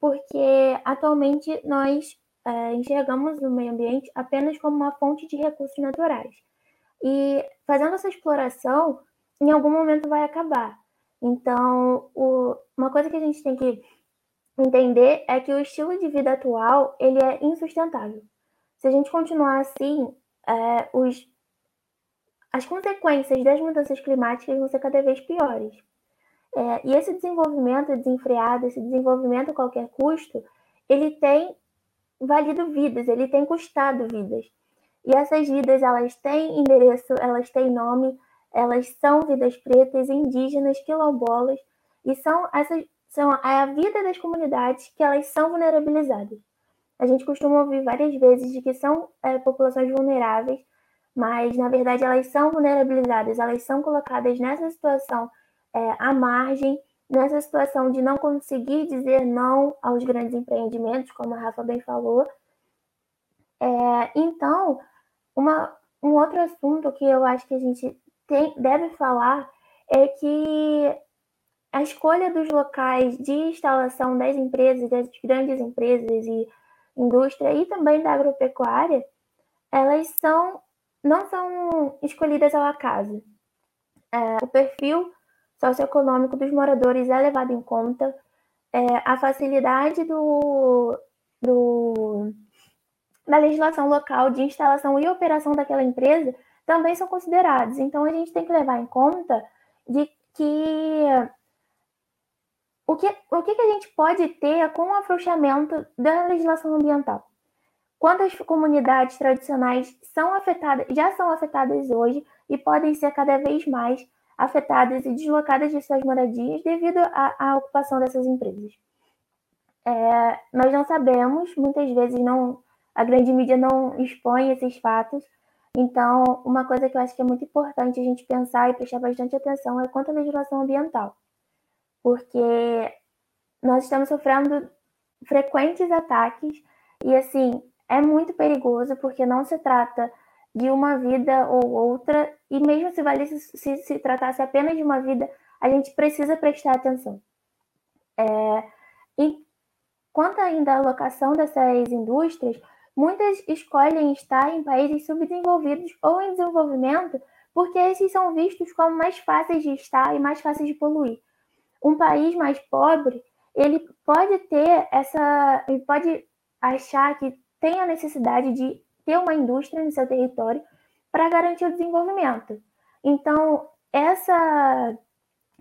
Porque atualmente nós é, enxergamos o meio ambiente apenas como uma fonte de recursos naturais. E fazendo essa exploração, em algum momento vai acabar. Então, o, uma coisa que a gente tem que entender é que o estilo de vida atual ele é insustentável. Se a gente continuar assim, é, os, as consequências das mudanças climáticas vão ser cada vez piores. É, e esse desenvolvimento desenfreado, esse desenvolvimento a qualquer custo, ele tem valido vidas, ele tem custado vidas. E essas vidas, elas têm endereço, elas têm nome, elas são vidas pretas, indígenas, quilombolas, e são essas são a vida das comunidades que elas são vulnerabilizadas. A gente costuma ouvir várias vezes de que são é, populações vulneráveis, mas na verdade elas são vulnerabilizadas, elas são colocadas nessa situação é, à margem, nessa situação de não conseguir dizer não aos grandes empreendimentos, como a Rafa bem falou. É, então, uma, um outro assunto que eu acho que a gente tem, deve falar é que a escolha dos locais de instalação das empresas, das grandes empresas e indústria e também da agropecuária, elas são não são escolhidas ao acaso. É, o perfil socioeconômico dos moradores é levado em conta, é, a facilidade do, do, da legislação local de instalação e operação daquela empresa também são considerados. Então, a gente tem que levar em conta de que o que, o que, que a gente pode ter com o afrouxamento da legislação ambiental? Quantas comunidades tradicionais são afetadas, já são afetadas hoje e podem ser cada vez mais afetadas e deslocadas de suas moradias devido à, ocupação dessas empresas? É, nós não sabemos, muitas vezes não, a grande mídia não expõe esses fatos. Então, uma coisa que eu acho que é muito importante a gente pensar e prestar bastante atenção é quanto à legislação ambiental porque nós estamos sofrendo frequentes ataques e assim é muito perigoso porque não se trata de uma vida ou outra e mesmo se valesse se, se tratasse apenas de uma vida a gente precisa prestar atenção. É, e quanto ainda à locação dessas indústrias muitas escolhem estar em países subdesenvolvidos ou em desenvolvimento porque esses são vistos como mais fáceis de estar e mais fáceis de poluir. Um país mais pobre, ele pode ter essa, ele pode achar que tem a necessidade de ter uma indústria no seu território para garantir o desenvolvimento. Então, essa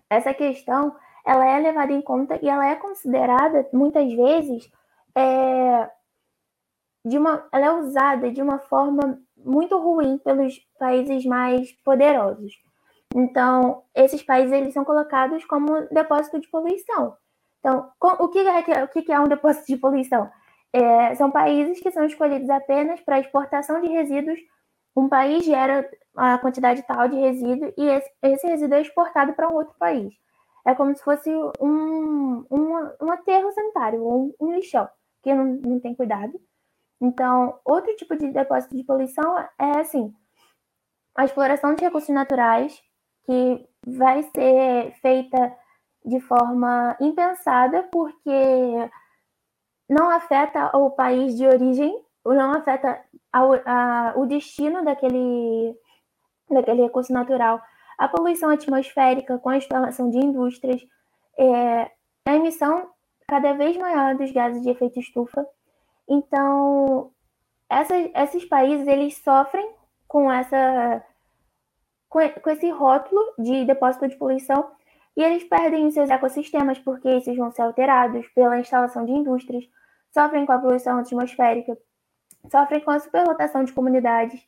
essa questão, ela é levada em conta e ela é considerada muitas vezes é, de uma, ela é usada de uma forma muito ruim pelos países mais poderosos. Então, esses países eles são colocados como depósito de poluição. Então, o que é, o que é um depósito de poluição? É, são países que são escolhidos apenas para exportação de resíduos. Um país gera a quantidade tal de resíduo e esse, esse resíduo é exportado para um outro país. É como se fosse um, um, um aterro sanitário, um, um lixão, que não, não tem cuidado. Então, outro tipo de depósito de poluição é assim: a exploração de recursos naturais que vai ser feita de forma impensada, porque não afeta o país de origem, não afeta a, a, o destino daquele, daquele recurso natural, a poluição atmosférica com a instalação de indústrias, é, a emissão cada vez maior dos gases de efeito estufa. Então, essas, esses países eles sofrem com essa com, com esse rótulo de depósito de poluição e eles perdem seus ecossistemas porque esses vão ser alterados pela instalação de indústrias, sofrem com a poluição atmosférica, sofrem com a superlotação de comunidades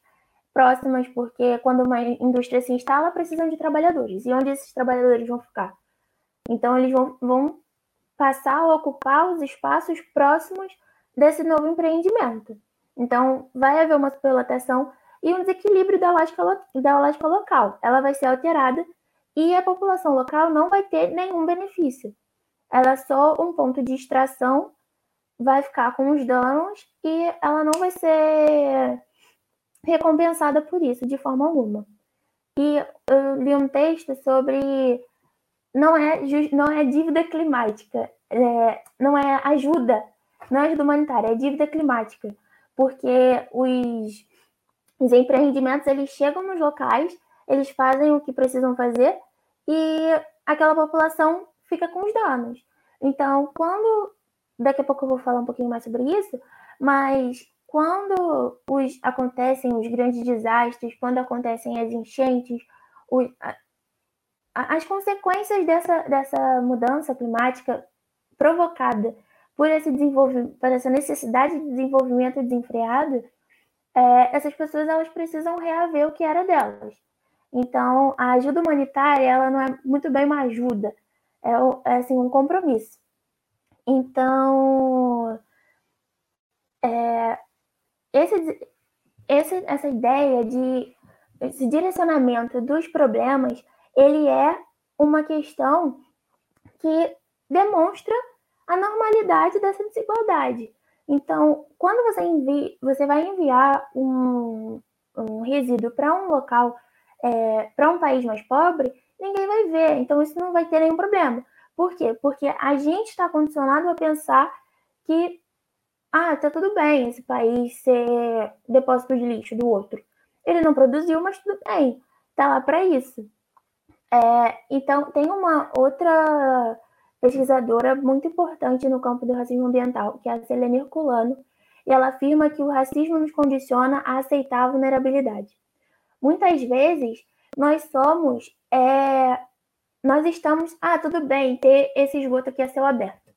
próximas, porque quando uma indústria se instala, precisam de trabalhadores. E onde esses trabalhadores vão ficar? Então, eles vão, vão passar a ocupar os espaços próximos desse novo empreendimento. Então, vai haver uma superlotação e um desequilíbrio da lógica, da lógica local. Ela vai ser alterada e a população local não vai ter nenhum benefício. Ela é só um ponto de extração, vai ficar com os danos e ela não vai ser recompensada por isso de forma alguma. E eu li um texto sobre não é, não é dívida climática, é, não é ajuda, não é ajuda humanitária, é dívida climática, porque os os empreendimentos eles chegam nos locais, eles fazem o que precisam fazer e aquela população fica com os danos. Então, quando daqui a pouco eu vou falar um pouquinho mais sobre isso, mas quando os, acontecem os grandes desastres, quando acontecem as enchentes, os, a, as consequências dessa, dessa mudança climática provocada por esse desenvolvimento, por essa necessidade de desenvolvimento desenfreado, é, essas pessoas elas precisam reaver o que era delas. Então, a ajuda humanitária, ela não é muito bem uma ajuda, é, é assim, um compromisso. Então, é, esse, esse, essa ideia de esse direcionamento dos problemas, ele é uma questão que demonstra a normalidade dessa desigualdade. Então, quando você, envia, você vai enviar um, um resíduo para um local, é, para um país mais pobre, ninguém vai ver. Então, isso não vai ter nenhum problema. Por quê? Porque a gente está condicionado a pensar que, ah, tá tudo bem esse país ser depósito de lixo do outro. Ele não produziu, mas tudo bem, tá lá para isso. É, então, tem uma outra pesquisadora muito importante no campo do racismo ambiental, que é a Selene Herculano, e ela afirma que o racismo nos condiciona a aceitar a vulnerabilidade. Muitas vezes, nós somos, é, nós estamos, ah, tudo bem ter esse esgoto aqui a céu aberto,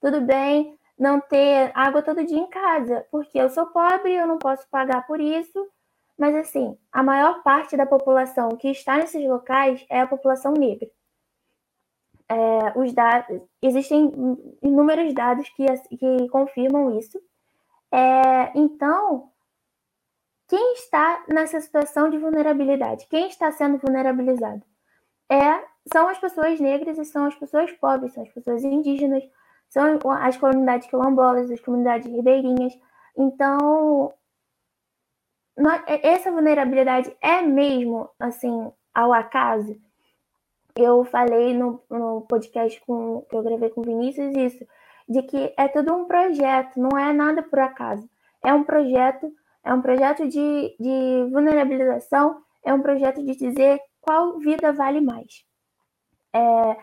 tudo bem não ter água todo dia em casa, porque eu sou pobre, eu não posso pagar por isso, mas assim, a maior parte da população que está nesses locais é a população negra é, os dados, existem inúmeros dados que, que confirmam isso. É, então, quem está nessa situação de vulnerabilidade? Quem está sendo vulnerabilizado? É, são as pessoas negras e são as pessoas pobres, são as pessoas indígenas, são as comunidades quilombolas, as comunidades ribeirinhas. Então, essa vulnerabilidade é mesmo assim ao acaso? eu falei no, no podcast com, que eu gravei com o Vinícius isso, de que é tudo um projeto, não é nada por acaso. É um projeto, é um projeto de, de vulnerabilização, é um projeto de dizer qual vida vale mais. É,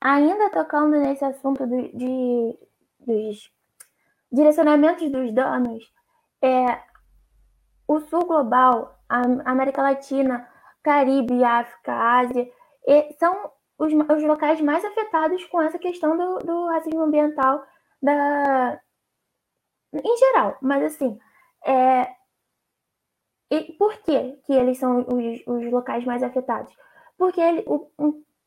ainda tocando nesse assunto do, de, dos direcionamentos dos danos, é, o Sul Global, a América Latina, Caribe, África, Ásia, são os, os locais mais afetados com essa questão do, do racismo ambiental da, em geral. Mas assim, é, e por que, que eles são os, os locais mais afetados? Porque ele, o,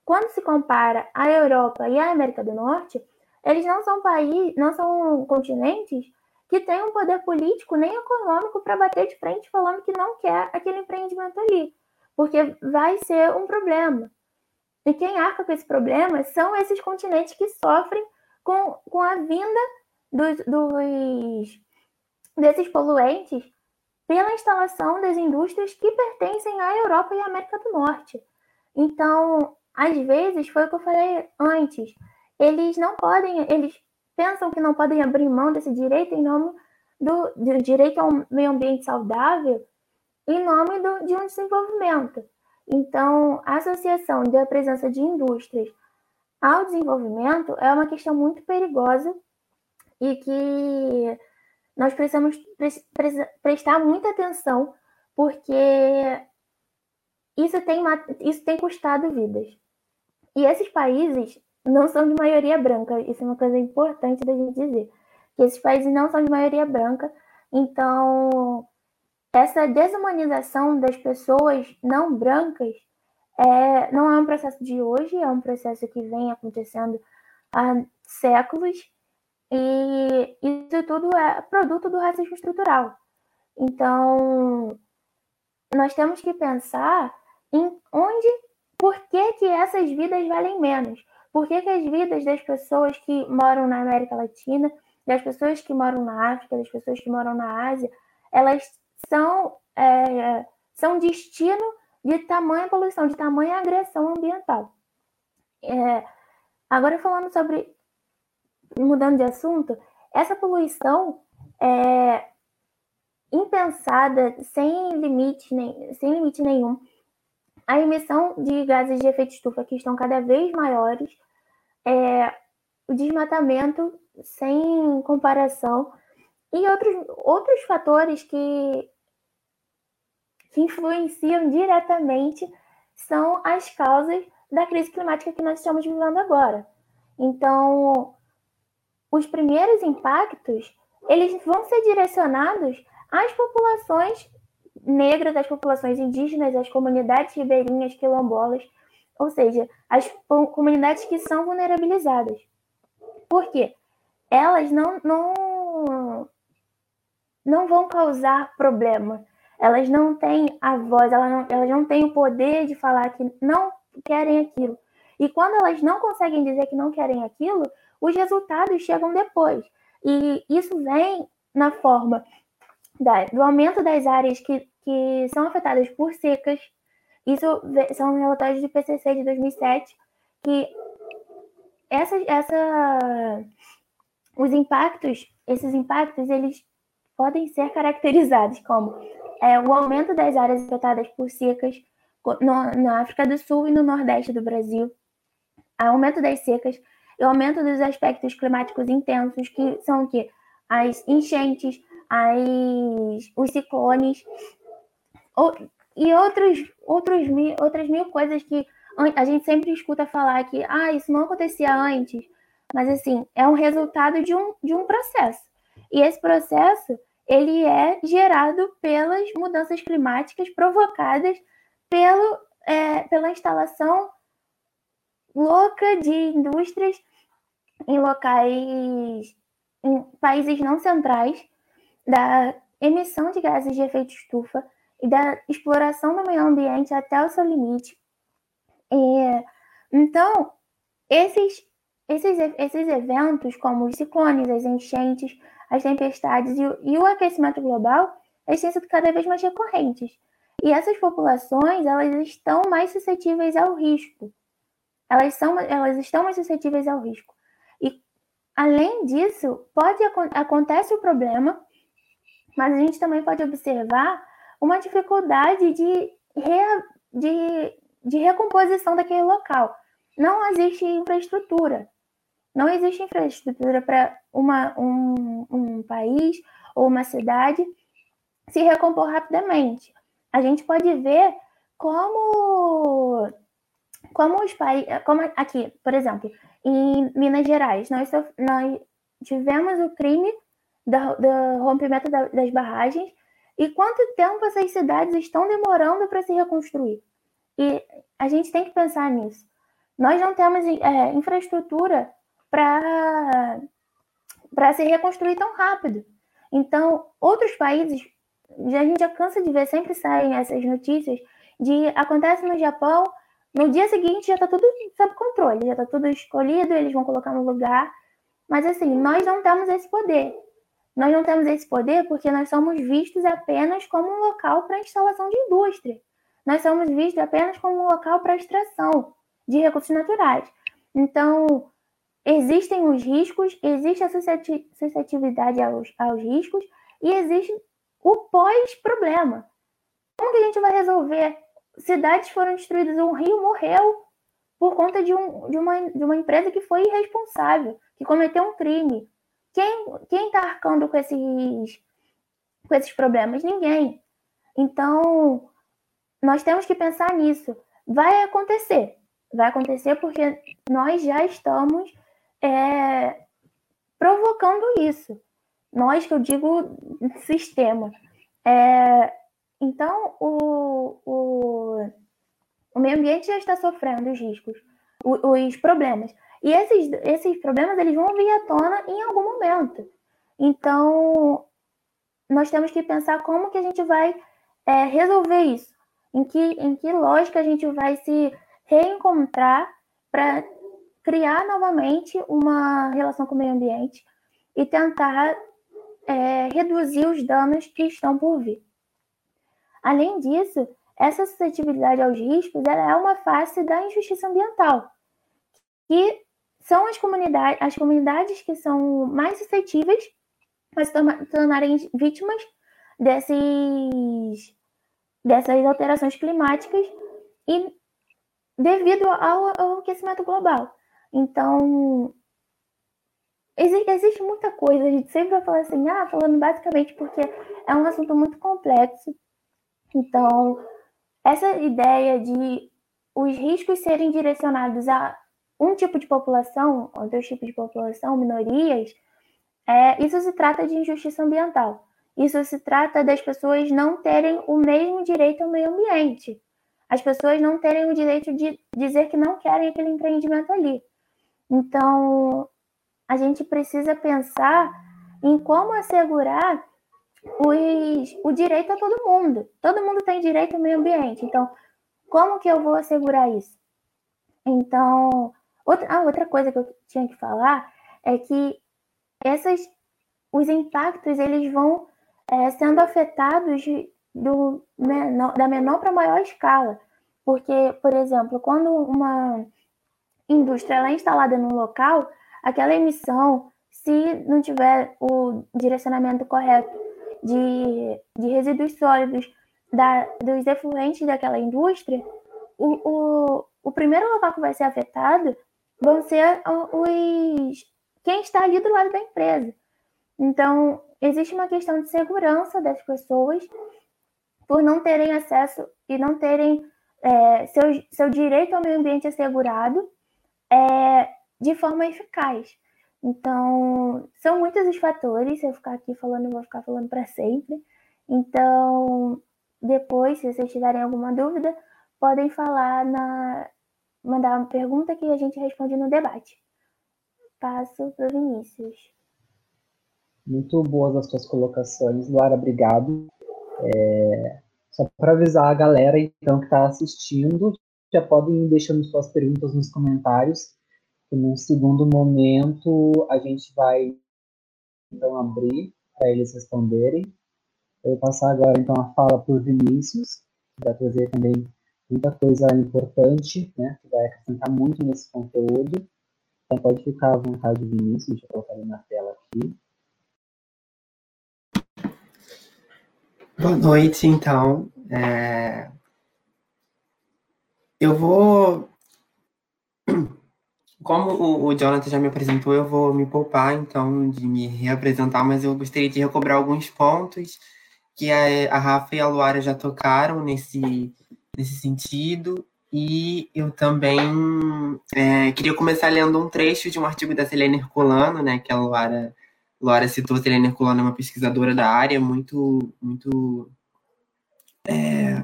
quando se compara a Europa e a América do Norte, eles não são países, não são continentes que têm um poder político nem econômico para bater de frente falando que não quer aquele empreendimento ali, porque vai ser um problema. E quem arca com esse problema são esses continentes que sofrem com, com a vinda dos, dos, desses poluentes pela instalação das indústrias que pertencem à Europa e à América do Norte. Então, às vezes, foi o que eu falei antes, eles não podem, eles pensam que não podem abrir mão desse direito em nome do, do direito a um meio ambiente saudável em nome do, de um desenvolvimento. Então, a associação da presença de indústrias ao desenvolvimento é uma questão muito perigosa e que nós precisamos prestar muita atenção, porque isso tem, isso tem custado vidas. E esses países não são de maioria branca, isso é uma coisa importante da gente dizer. Que esses países não são de maioria branca, então essa desumanização das pessoas não brancas é, não é um processo de hoje, é um processo que vem acontecendo há séculos, e isso tudo é produto do racismo estrutural. Então, nós temos que pensar em onde, por que, que essas vidas valem menos? Por que, que as vidas das pessoas que moram na América Latina, das pessoas que moram na África, das pessoas que moram na Ásia, elas são, é, são destino de tamanha poluição, de tamanha agressão ambiental. É, agora falando sobre, mudando de assunto, essa poluição é impensada, sem limite, nem, sem limite nenhum, a emissão de gases de efeito estufa que estão cada vez maiores, é, o desmatamento sem comparação e outros, outros fatores que que influenciam diretamente são as causas da crise climática que nós estamos vivendo agora. Então, os primeiros impactos, eles vão ser direcionados às populações negras, as populações indígenas, as comunidades ribeirinhas, quilombolas, ou seja, as comunidades que são vulnerabilizadas. Por quê? Elas não, não, não vão causar problema. Elas não têm a voz, elas não, elas não têm o poder de falar que não querem aquilo. E quando elas não conseguem dizer que não querem aquilo, os resultados chegam depois. E isso vem na forma da, do aumento das áreas que, que são afetadas por secas. Isso são relatórios do PCC de 2007, que essa, essa, os impactos, esses impactos, eles podem ser caracterizados como é, o aumento das áreas afetadas por secas no, na África do Sul e no Nordeste do Brasil, aumento das secas e aumento dos aspectos climáticos intensos, que são o quê? As enchentes, as, os ciclones, e outros, outros outras mil coisas que a gente sempre escuta falar que ah, isso não acontecia antes. Mas assim, é um resultado de um, de um processo. E esse processo ele é gerado pelas mudanças climáticas provocadas pelo, é, pela instalação louca de indústrias em locais, em países não centrais, da emissão de gases de efeito estufa e da exploração do meio ambiente até o seu limite. E, então, esses, esses, esses eventos, como os ciclones, as enchentes, as tempestades e o, e o aquecimento global, eles têm sido cada vez mais recorrentes. E essas populações, elas estão mais suscetíveis ao risco. Elas, são, elas estão mais suscetíveis ao risco. E, além disso, pode acontece o problema, mas a gente também pode observar uma dificuldade de, de, de recomposição daquele local. Não existe infraestrutura. Não existe infraestrutura para um, um país ou uma cidade se recompor rapidamente. A gente pode ver como, como os países, como aqui, por exemplo, em Minas Gerais, nós, nós tivemos o crime do, do rompimento da, das barragens e quanto tempo essas cidades estão demorando para se reconstruir. E a gente tem que pensar nisso. Nós não temos é, infraestrutura para se reconstruir tão rápido. Então, outros países, a gente já cansa de ver, sempre saem essas notícias de acontece no Japão, no dia seguinte já está tudo sob controle, já está tudo escolhido, eles vão colocar no lugar. Mas assim, nós não temos esse poder. Nós não temos esse poder porque nós somos vistos apenas como um local para instalação de indústria. Nós somos vistos apenas como um local para extração de recursos naturais. Então, existem os riscos, existe a suscetibilidade aos, aos riscos e existe o pós-problema. Como que a gente vai resolver? Cidades foram destruídas, um rio morreu por conta de, um, de, uma, de uma empresa que foi irresponsável, que cometeu um crime. Quem está arcando com esses, com esses problemas? Ninguém. Então, nós temos que pensar nisso. Vai acontecer. Vai acontecer porque nós já estamos é, provocando isso. Nós, que eu digo sistema. É, então, o, o, o meio ambiente já está sofrendo os riscos, os, os problemas. E esses, esses problemas eles vão vir à tona em algum momento. Então, nós temos que pensar como que a gente vai é, resolver isso. Em que, em que lógica a gente vai se reencontrar para criar novamente uma relação com o meio ambiente e tentar é, reduzir os danos que estão por vir. Além disso, essa suscetibilidade aos riscos é uma face da injustiça ambiental, que são as comunidades, as comunidades que são mais suscetíveis a se tornarem vítimas desses, dessas alterações climáticas e devido ao, ao aquecimento global. Então, existe, existe muita coisa, a gente sempre vai falar assim, ah, falando basicamente porque é um assunto muito complexo. Então, essa ideia de os riscos serem direcionados a um tipo de população, outros tipos de população, minorias, é, isso se trata de injustiça ambiental. isso se trata das pessoas não terem o mesmo direito ao meio ambiente. As pessoas não terem o direito de dizer que não querem aquele empreendimento ali. Então, a gente precisa pensar em como assegurar os, o direito a todo mundo. Todo mundo tem direito ao meio ambiente. Então, como que eu vou assegurar isso? Então, outra, ah, outra coisa que eu tinha que falar é que essas, os impactos eles vão é, sendo afetados do menor, da menor para maior escala. Porque, por exemplo, quando uma indústria ela é instalada num local, aquela emissão, se não tiver o direcionamento correto de, de resíduos sólidos da, dos efluentes daquela indústria, o, o, o primeiro local que vai ser afetado vão ser os quem está ali do lado da empresa. Então, existe uma questão de segurança das pessoas por não terem acesso e não terem é, seu, seu direito ao meio ambiente assegurado é, de forma eficaz. Então, são muitos os fatores, se eu ficar aqui falando, vou ficar falando para sempre. Então, depois, se vocês tiverem alguma dúvida, podem falar na mandar uma pergunta que a gente responde no debate. Passo para o Vinícius. Muito boas as suas colocações, Luara, obrigado. É, só para avisar a galera, então, que está assistindo, já podem ir deixando suas perguntas nos comentários, e num segundo momento a gente vai, então, abrir para eles responderem. Eu vou passar agora, então, a fala para o Vinícius, que vai trazer também muita coisa importante, né, que vai acrescentar muito nesse conteúdo. Então pode ficar à vontade, Vinícius, deixa eu colocar ele na tela aqui. Boa noite, então. É... Eu vou. Como o, Jonathan já me apresentou, eu vou me poupar, então, de me reapresentar, mas eu gostaria de recobrar alguns pontos que a Rafa e a Luara já tocaram nesse, nesse sentido, e eu também é, queria começar lendo um trecho de um artigo da Selene Herculano, né, que a Luara, Luara citou. Selene Herculano é uma pesquisadora da área, muito, muito, é,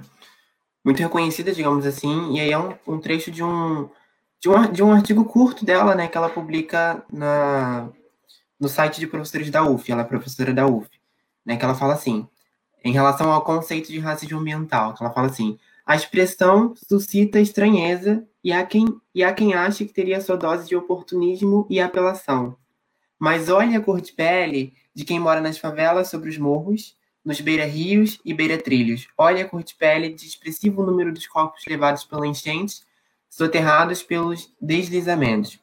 muito reconhecida, digamos assim. E aí é um, um trecho de um, de um, de um artigo curto dela, né, que ela publica na, no site de professores da UF. Ela é professora da UF, né, que ela fala assim, em relação ao conceito de racismo ambiental, que ela fala assim a expressão suscita estranheza e há quem, e há quem ache que teria sua dose de oportunismo e apelação. Mas olhe a cor de pele de quem mora nas favelas sobre os morros, nos beira-rios e beira-trilhos. Olhe a cor de pele de expressivo número dos corpos levados pela enchente, soterrados pelos deslizamentos.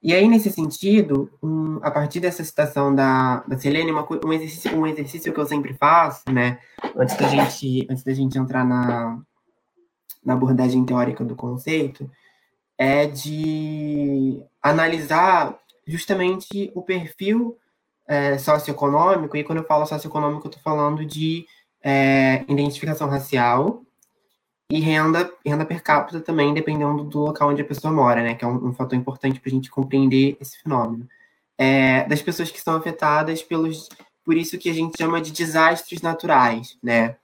E aí, nesse sentido, um, a partir dessa citação da, da Selene, uma, um, exercício, um exercício que eu sempre faço, né, antes da gente, antes da gente entrar na, na abordagem teórica do conceito é de analisar justamente o perfil é, socioeconômico, e quando eu falo socioeconômico, eu estou falando de é, identificação racial e renda, renda per capita também, dependendo do local onde a pessoa mora, né, que é um, um fator importante para a gente compreender esse fenômeno. É, das pessoas que são afetadas pelos, por isso que a gente chama de desastres naturais, né,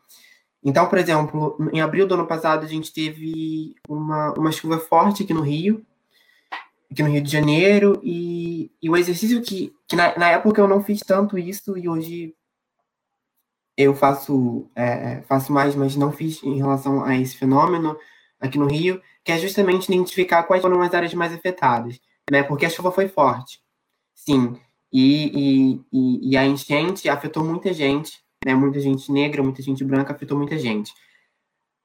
então, por exemplo, em abril do ano passado, a gente teve uma, uma chuva forte aqui no Rio, aqui no Rio de Janeiro, e, e o exercício que, que na, na época eu não fiz tanto isso, e hoje eu faço, é, faço mais, mas não fiz em relação a esse fenômeno aqui no Rio, que é justamente identificar quais foram as áreas mais afetadas, né? Porque a chuva foi forte, sim, e, e, e, e a enchente afetou muita gente, né? Muita gente negra, muita gente branca, afetou muita gente.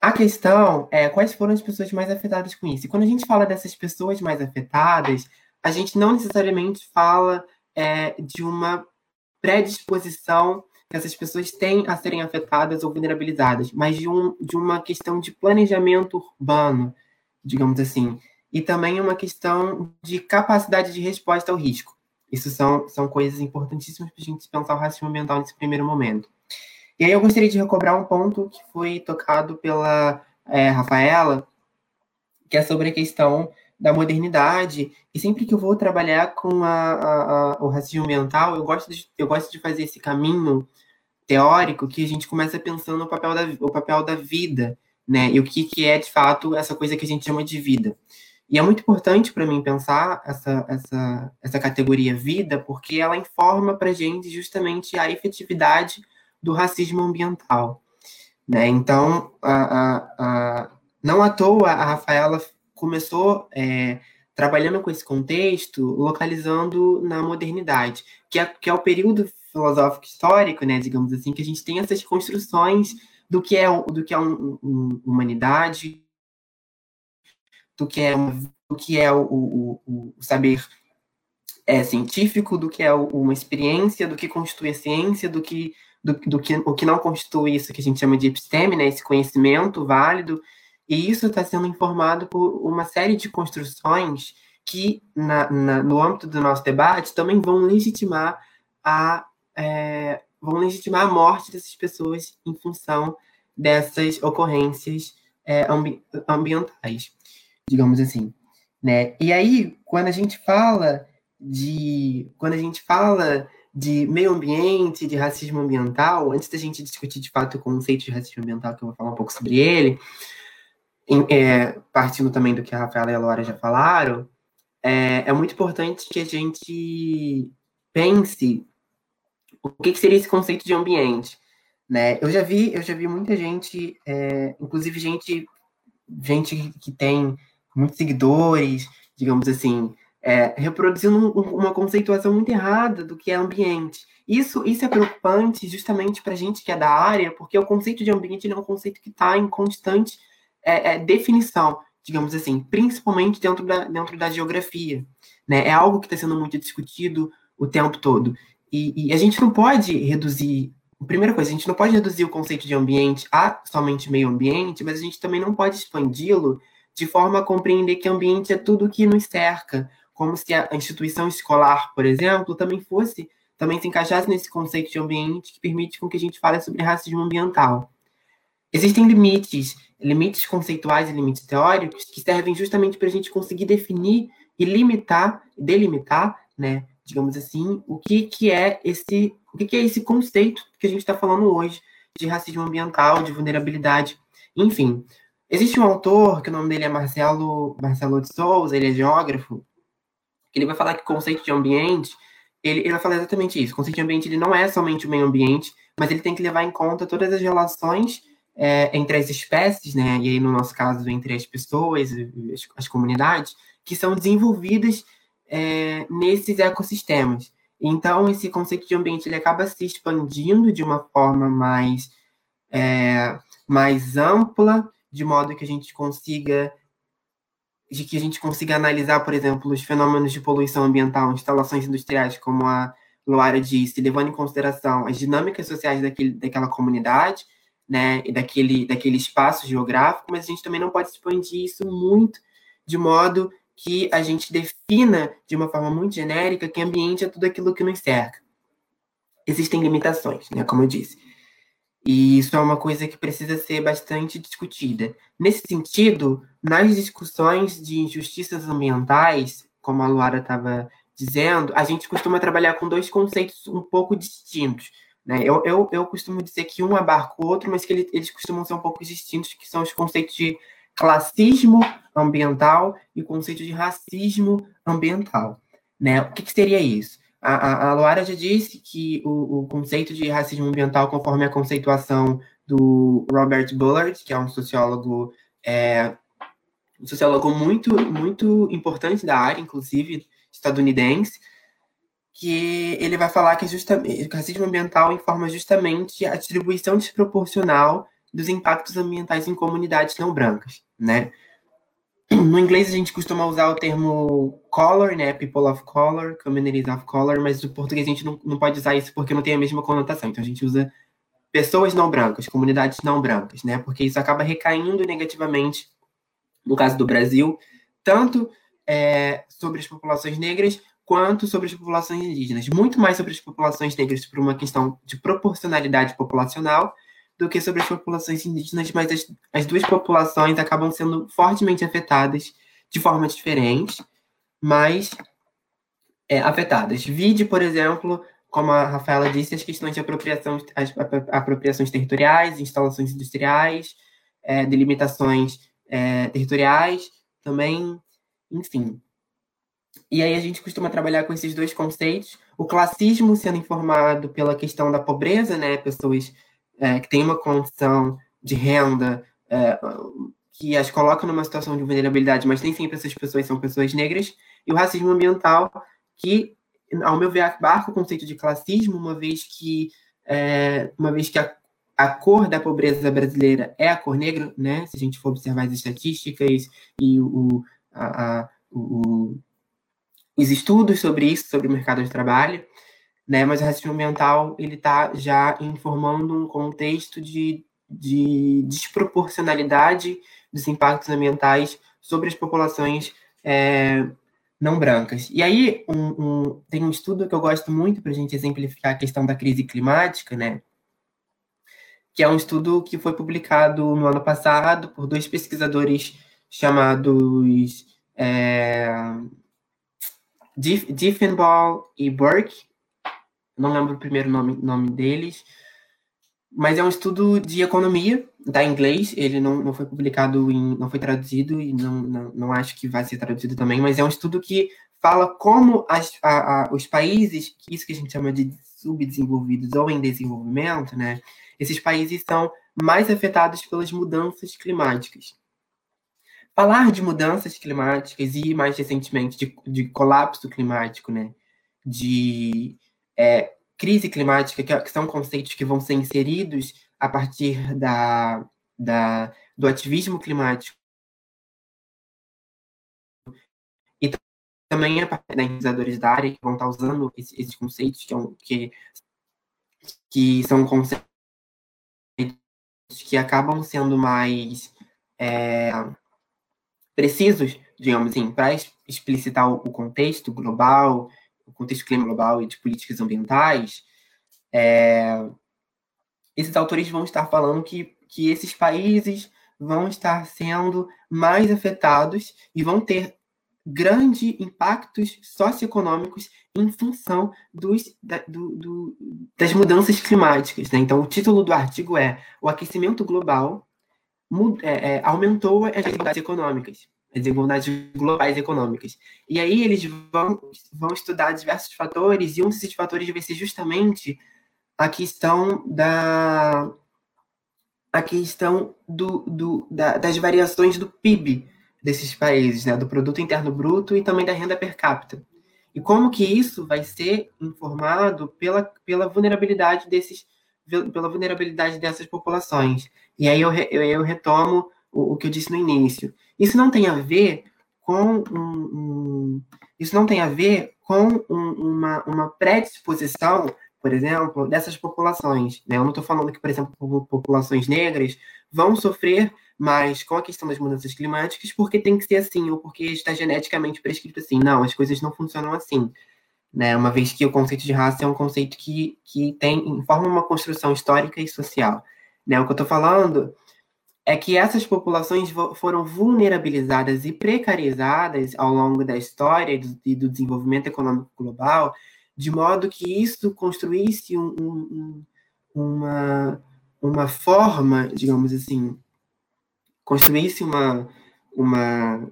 A questão é quais foram as pessoas mais afetadas com isso. E quando a gente fala dessas pessoas mais afetadas, a gente não necessariamente fala é, de uma predisposição que essas pessoas têm a serem afetadas ou vulnerabilizadas, mas de, um, de uma questão de planejamento urbano, digamos assim, e também uma questão de capacidade de resposta ao risco. Isso são, são coisas importantíssimas para a gente pensar o racismo ambiental nesse primeiro momento. E aí eu gostaria de recobrar um ponto que foi tocado pela é, Rafaela, que é sobre a questão da modernidade. E sempre que eu vou trabalhar com a, a, a, o racismo ambiental, eu gosto, de, eu gosto de fazer esse caminho teórico que a gente começa pensando no papel da, o papel da vida, né? E o que, que é, de fato, essa coisa que a gente chama de vida. E é muito importante para mim pensar essa, essa, essa categoria vida, porque ela informa para gente justamente a efetividade do racismo ambiental. Né? Então, a, a, a, não à toa a Rafaela começou é, trabalhando com esse contexto, localizando na modernidade, que é, que é o período filosófico histórico, né, digamos assim, que a gente tem essas construções do que é, do que é um, um, humanidade, do que é, do que é o, o, o saber é, científico, do que é uma experiência, do que constitui a ciência, do que, do, do que o que não constitui isso que a gente chama de episteme, né, esse conhecimento válido, e isso está sendo informado por uma série de construções que, na, na, no âmbito do nosso debate, também vão legitimar a é, vão legitimar a morte dessas pessoas em função dessas ocorrências é, ambi ambientais, digamos assim, né? E aí, quando a gente fala de quando a gente fala de meio ambiente, de racismo ambiental, antes da gente discutir de fato o conceito de racismo ambiental, que eu vou falar um pouco sobre ele, em, é, partindo também do que a Rafaela e a Laura já falaram, é, é muito importante que a gente pense o que, que, seria esse conceito de ambiente, né? Eu já vi, eu já vi muita gente, é, inclusive gente, gente que tem muitos seguidores, digamos assim, é, reproduzindo um, uma conceituação muito errada do que é ambiente. Isso, isso é preocupante justamente para a gente que é da área, porque o conceito de ambiente é um conceito que está em constante é, é, definição, digamos assim, principalmente dentro da, dentro da geografia. Né? É algo que está sendo muito discutido o tempo todo. E, e, a gente não pode reduzir. Primeira coisa, a gente não pode reduzir o conceito de ambiente a somente meio ambiente, mas a gente também não pode expandi-lo de forma a compreender que ambiente é tudo que nos cerca, como se a instituição escolar, por exemplo, também fosse, também se encaixasse nesse conceito de ambiente que permite com que a gente fale sobre racismo ambiental. Existem limites, limites conceituais e limites teóricos que servem justamente para a gente conseguir definir e limitar, delimitar, né, digamos assim, o que, que é esse o que, que é esse conceito que a gente está falando hoje de racismo ambiental, de vulnerabilidade, enfim. Existe um autor que o nome dele é Marcelo Marcelo de Souza, ele é geógrafo, ele vai falar que o conceito de ambiente, ele, ele vai falar exatamente isso. O conceito de ambiente ele não é somente o meio ambiente, mas ele tem que levar em conta todas as relações é, entre as espécies, né, e aí no nosso caso entre as pessoas, as, as comunidades, que são desenvolvidas é, nesses ecossistemas. Então, esse conceito de ambiente ele acaba se expandindo de uma forma mais, é, mais ampla, de modo que a gente consiga de que a gente consiga analisar, por exemplo, os fenômenos de poluição ambiental, instalações industriais, como a Luara disse, levando em consideração as dinâmicas sociais daquele, daquela comunidade, né, e daquele, daquele espaço geográfico, mas a gente também não pode expandir isso muito de modo que a gente defina de uma forma muito genérica que ambiente é tudo aquilo que nos cerca. Existem limitações, né, como eu disse. E isso é uma coisa que precisa ser bastante discutida. Nesse sentido, nas discussões de injustiças ambientais, como a Luara estava dizendo, a gente costuma trabalhar com dois conceitos um pouco distintos. Né? Eu, eu, eu costumo dizer que um abarca o outro, mas que ele, eles costumam ser um pouco distintos, que são os conceitos de classismo ambiental e o conceito de racismo ambiental. Né? O que, que seria isso? A, a, a Luara já disse que o, o, conceito de racismo ambiental, conforme a conceituação do Robert Bullard, que é um sociólogo, é, um sociólogo muito, muito importante da área, inclusive estadunidense, que ele vai falar que justamente, o racismo ambiental informa justamente a distribuição desproporcional dos impactos ambientais em comunidades não brancas, né? No inglês a gente costuma usar o termo color, né? People of color, communities of color, mas no português a gente não, não pode usar isso porque não tem a mesma conotação. Então a gente usa pessoas não brancas, comunidades não brancas, né? Porque isso acaba recaindo negativamente, no caso do Brasil, tanto é, sobre as populações negras quanto sobre as populações indígenas. Muito mais sobre as populações negras por uma questão de proporcionalidade populacional do que sobre as populações indígenas, mas as, as duas populações acabam sendo fortemente afetadas de forma diferente, mas é, afetadas. Vide, por exemplo, como a Rafaela disse, as questões de apropriação, as apropriações territoriais, instalações industriais, é, delimitações é, territoriais, também, enfim. E aí a gente costuma trabalhar com esses dois conceitos, o classismo sendo informado pela questão da pobreza, né, pessoas é, que têm uma condição de renda é, que as colocam numa situação de vulnerabilidade, mas nem sempre essas pessoas são pessoas negras, e o racismo ambiental, que, ao meu ver, abarca o conceito de classismo, uma vez que, é, uma vez que a, a cor da pobreza brasileira é a cor negra, né? Se a gente for observar as estatísticas e o, a, a, o, os estudos sobre isso, sobre o mercado de trabalho, né? Mas o racismo ambiental ele está já informando um contexto de, de desproporcionalidade dos impactos ambientais sobre as populações é, não brancas. E aí um, um, tem um estudo que eu gosto muito para a gente exemplificar a questão da crise climática, né? Que é um estudo que foi publicado no ano passado por dois pesquisadores chamados é, e Burke. Não lembro o primeiro nome, nome deles mas é um estudo de economia, está em inglês, ele não, não foi publicado, em, não foi traduzido e não, não, não acho que vai ser traduzido também, mas é um estudo que fala como as, a, a, os países, isso que a gente chama de subdesenvolvidos ou em desenvolvimento, né, esses países são mais afetados pelas mudanças climáticas. Falar de mudanças climáticas e, mais recentemente, de, de colapso climático, né, de é, crise climática, que, que são conceitos que vão ser inseridos a partir da, da, do ativismo climático. E também a partir dos pesquisadores da área que vão estar usando esses, esses conceitos que, é que, que são conceitos que acabam sendo mais é, precisos, digamos assim, para explicitar o contexto global o contexto clima global e de políticas ambientais, é, esses autores vão estar falando que, que esses países vão estar sendo mais afetados e vão ter grandes impactos socioeconômicos em função dos, da, do, do, das mudanças climáticas. Né? Então, o título do artigo é O aquecimento global é, é, aumentou as desigualdades econômicas desigualdades globais econômicas. E aí eles vão, vão estudar diversos fatores, e um desses fatores vai ser justamente a questão da a questão do, do, da, das variações do PIB desses países, né, do produto interno bruto e também da renda per capita. E como que isso vai ser informado pela, pela vulnerabilidade desses pela vulnerabilidade dessas populações. E aí eu, eu, eu retomo o, o que eu disse no início. Isso não tem a ver com um, um isso não tem a ver com um, uma, uma predisposição, por exemplo, dessas populações. Né? Eu não estou falando que, por exemplo, populações negras vão sofrer mais com a questão das mudanças climáticas porque tem que ser assim, ou porque está geneticamente prescrito assim. Não, as coisas não funcionam assim. Né? Uma vez que o conceito de raça é um conceito que, que tem, forma uma construção histórica e social. Né? O que eu estou falando é que essas populações foram vulnerabilizadas e precarizadas ao longo da história e do desenvolvimento econômico global, de modo que isso construísse um, um, uma, uma forma, digamos assim, construísse uma, uma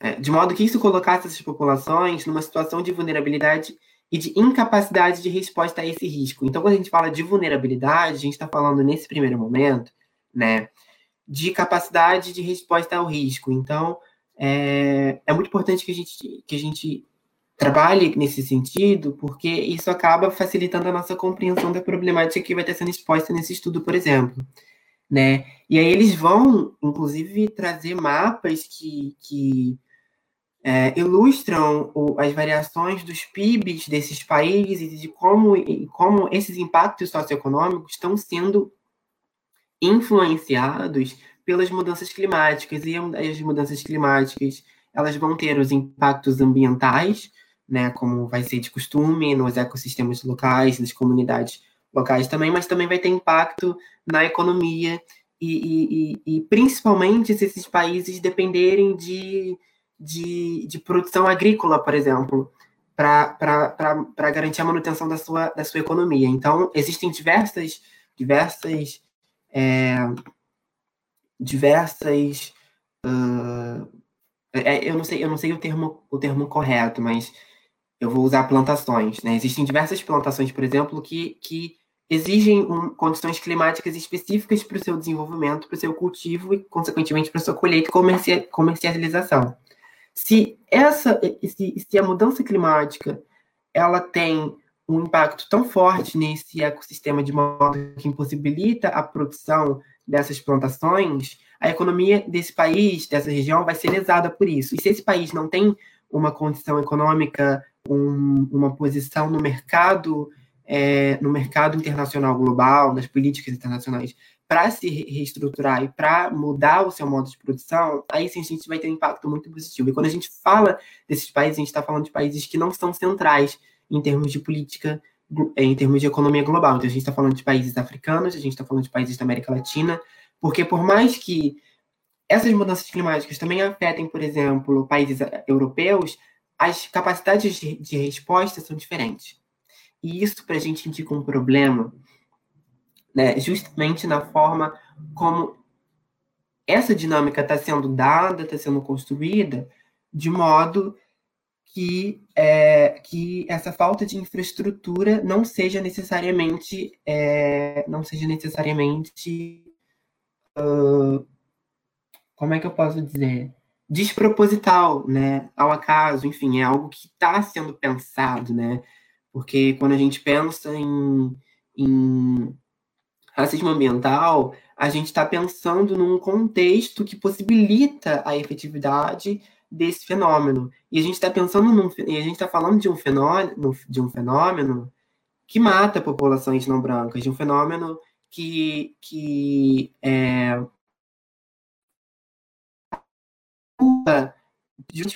é, de modo que isso colocasse essas populações numa situação de vulnerabilidade e de incapacidade de resposta a esse risco. Então, quando a gente fala de vulnerabilidade, a gente está falando nesse primeiro momento, né, de capacidade de resposta ao risco. Então, é, é muito importante que a, gente, que a gente trabalhe nesse sentido, porque isso acaba facilitando a nossa compreensão da problemática que vai estar sendo exposta nesse estudo, por exemplo. Né? E aí eles vão, inclusive, trazer mapas que, que é, ilustram o, as variações dos PIBs desses países e de como, como esses impactos socioeconômicos estão sendo influenciados pelas mudanças climáticas e as mudanças climáticas elas vão ter os impactos ambientais, né, como vai ser de costume nos ecossistemas locais, nas comunidades locais também, mas também vai ter impacto na economia e, e, e principalmente se esses países dependerem de, de, de produção agrícola, por exemplo, para garantir a manutenção da sua, da sua economia. Então, existem diversas, diversas, é, diversas, uh, é, eu não sei, eu não sei o termo, o termo correto, mas eu vou usar plantações, né? Existem diversas plantações, por exemplo, que, que exigem um, condições climáticas específicas para o seu desenvolvimento, para o seu cultivo e, consequentemente, para a sua colheita e comercialização. Se essa, se, se a mudança climática ela tem um impacto tão forte nesse ecossistema de modo que impossibilita a produção dessas plantações, a economia desse país, dessa região, vai ser lesada por isso. E se esse país não tem uma condição econômica, um, uma posição no mercado, é, no mercado internacional global, nas políticas internacionais, para se reestruturar e para mudar o seu modo de produção, aí sim a gente vai ter um impacto muito positivo. E quando a gente fala desses países, a gente está falando de países que não são centrais em termos de política, é, em termos de economia global. Então a gente está falando de países africanos, a gente está falando de países da América Latina, porque por mais que essas mudanças climáticas também afetem, por exemplo, países eh, europeus, as capacidades de, de resposta são diferentes. E isso para a gente indica um problema né, justamente na forma como essa dinâmica está sendo dada, está sendo construída, de modo que, é, que essa falta de infraestrutura não seja necessariamente é, não seja necessariamente uh, como é que eu posso dizer? Desproposital, né, ao acaso, enfim, é algo que está sendo pensado, né, porque quando a gente pensa em, em racismo ambiental, a gente está pensando num contexto que possibilita a efetividade desse fenômeno. E a gente está pensando num, e a gente está falando de um fenômeno, de um fenômeno que mata populações não brancas, de um fenômeno que, que é,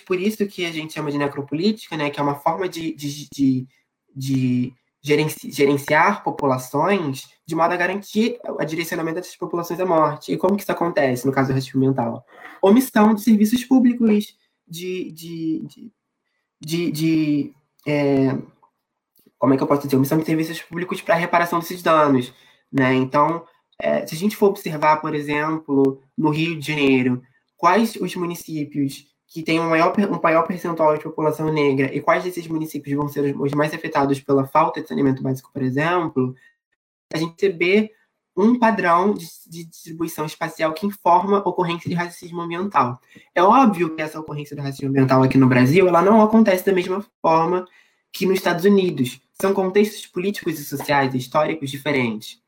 por isso que a gente chama de necropolítica, né, que é uma forma de, de, de, de gerenciar populações de modo a garantir o direcionamento dessas populações à morte. E como que isso acontece no caso do racismo mental? Omissão de serviços públicos, de, de, de, de, é, como é que eu posso dizer? Omissão de serviços públicos para reparação desses danos. Né? Então, é, se a gente for observar, por exemplo, no Rio de Janeiro, quais os municípios que tem um maior, um maior percentual de população negra e quais desses municípios vão ser os mais afetados pela falta de saneamento básico, por exemplo, a gente vê um padrão de, distribuição espacial que informa ocorrência de racismo ambiental. É óbvio que essa ocorrência de racismo ambiental aqui no Brasil, ela não acontece da mesma forma que nos Estados Unidos. São contextos políticos e sociais históricos diferentes,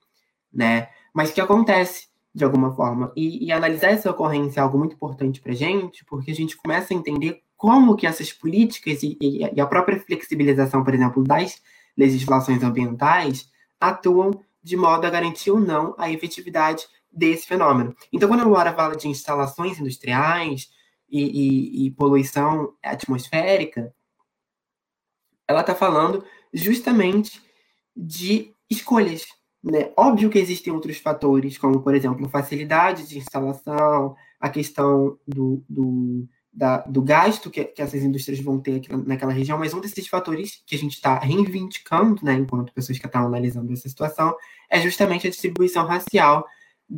né? Mas que acontece de alguma forma. E, e analisar essa ocorrência é algo muito importante para gente, porque a gente começa a entender como que essas políticas e, e, a própria flexibilização, por exemplo, das legislações ambientais atuam de modo a garantir ou não a efetividade desse fenômeno. Então, quando a Laura fala de instalações industriais e, e poluição atmosférica, ela está falando justamente de escolhas, né? Óbvio que existem outros fatores, como, por exemplo, facilidade de instalação, a questão do, do, da, do gasto que, que essas indústrias vão ter aqui naquela região, mas um desses fatores que a gente está reivindicando, né, enquanto pessoas que estão analisando essa situação, é justamente a distribuição racial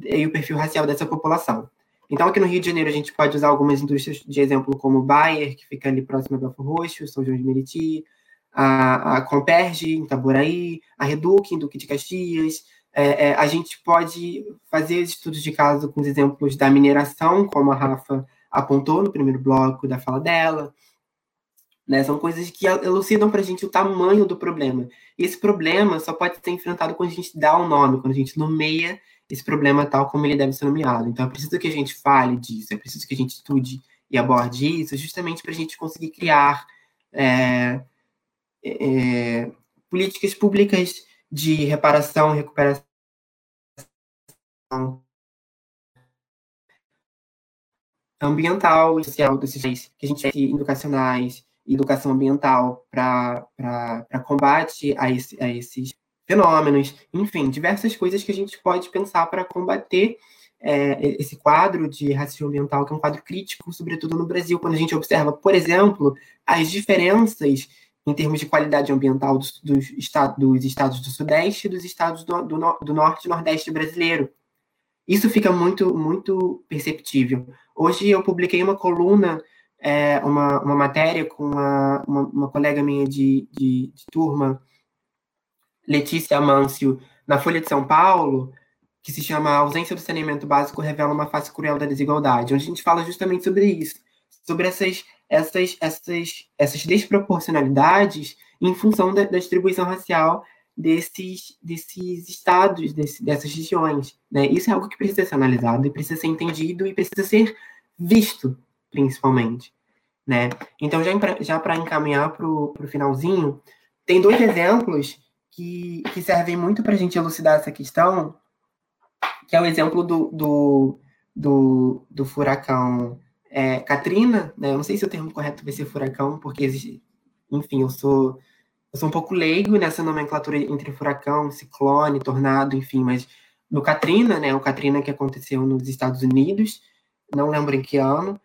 e o perfil racial dessa população. Então, aqui no Rio de Janeiro, a gente pode usar algumas indústrias de exemplo, como Bayer, que fica ali próximo a Belfort Roxo, São João de Meriti, a, a Comperge, em Itaboraí, a Reduc, em Duque de Caxias. É, é, a gente pode fazer estudos de caso com os exemplos da mineração, como a Rafa apontou no primeiro bloco da fala dela. Né? São coisas que elucidam para a gente o tamanho do problema. E esse problema só pode ser enfrentado quando a gente dá um nome, quando a gente nomeia esse problema tal como ele deve ser nomeado. Então é preciso que a gente fale disso, é preciso que a gente estude e aborde isso, justamente para a gente conseguir criar é, é, políticas públicas de reparação recuperação ambiental e social desses que a gente tem educacionais educação ambiental para combate a, esse, a esses fenômenos, enfim, diversas coisas que a gente pode pensar para combater é, esse quadro de racismo ambiental, que é um quadro crítico, sobretudo no Brasil, quando a gente observa, por exemplo, as diferenças em termos de qualidade ambiental dos, dos, estado, dos estados do Sudeste e dos estados do, do, do Norte e Nordeste brasileiro. Isso fica muito, muito perceptível. Hoje eu publiquei uma coluna, é, uma, uma matéria com uma, uma, uma colega minha de, de, de turma, Letícia Amâncio, na Folha de São Paulo, que se chama A ausência do saneamento básico revela uma face cruel da desigualdade, onde a gente fala justamente sobre isso, sobre essas, essas, essas, essas desproporcionalidades em função da, da distribuição racial desses, desses estados, desse, dessas regiões. Né? Isso é algo que precisa ser analisado e precisa ser entendido e precisa ser visto, principalmente. Né? Então, já, para encaminhar para o finalzinho, tem dois exemplos que, que servem muito para a gente elucidar essa questão, que é o exemplo do, do, do, do furacão é, Katrina, né? Eu não sei se o termo correto vai ser furacão, porque enfim, eu sou eu sou um pouco leigo nessa nomenclatura entre furacão, ciclone, tornado, enfim, mas no Katrina, né, o Katrina que aconteceu nos Estados Unidos, não lembro em que ano,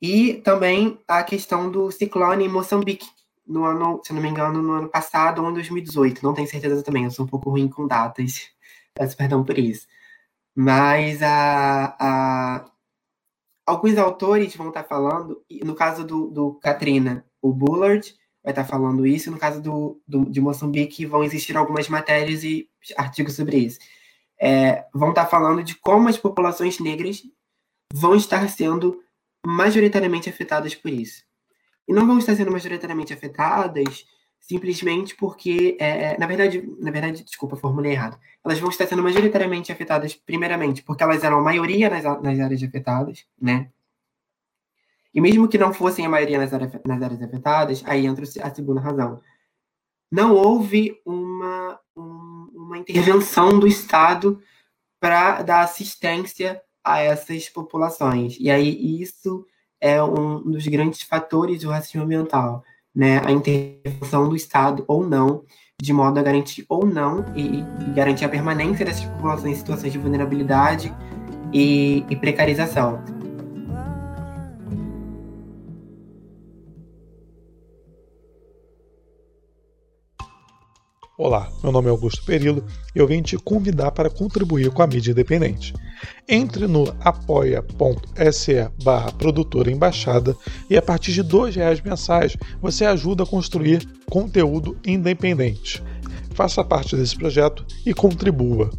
e também a questão do ciclone em Moçambique, no ano, se não me engano, no ano passado ou em 2018, não tenho certeza também, eu sou um pouco ruim com datas, peço perdão por isso. Mas a, a, alguns autores vão estar falando, no caso do, do Katrina, o Bullard vai estar falando isso, no caso do, do, de Moçambique vão existir algumas matérias e artigos sobre isso. É, vão estar falando de como as populações negras vão estar sendo majoritariamente afetadas por isso. E não vão estar sendo majoritariamente afetadas simplesmente porque, é, é na verdade, na verdade, desculpa, formulei errado. Elas vão estar sendo majoritariamente afetadas, primeiramente, porque elas eram a maioria nas, nas áreas afetadas, né? E mesmo que não fossem a maioria nas áreas, nas áreas afetadas, aí entra a segunda razão. Não houve uma, um, uma intervenção do Estado para dar assistência a essas populações. E aí isso é um dos grandes fatores do racismo ambiental né, a intervenção do Estado ou não, de modo a garantir ou não e, e garantir a permanência dessas populações em situações de vulnerabilidade e, e precarização. Olá, meu nome é Augusto Perillo e eu vim te convidar para contribuir com a mídia independente. Entre no apoia.se barra produtora embaixada e a partir de R$ reais mensais você ajuda a construir conteúdo independente. Faça parte desse projeto e contribua.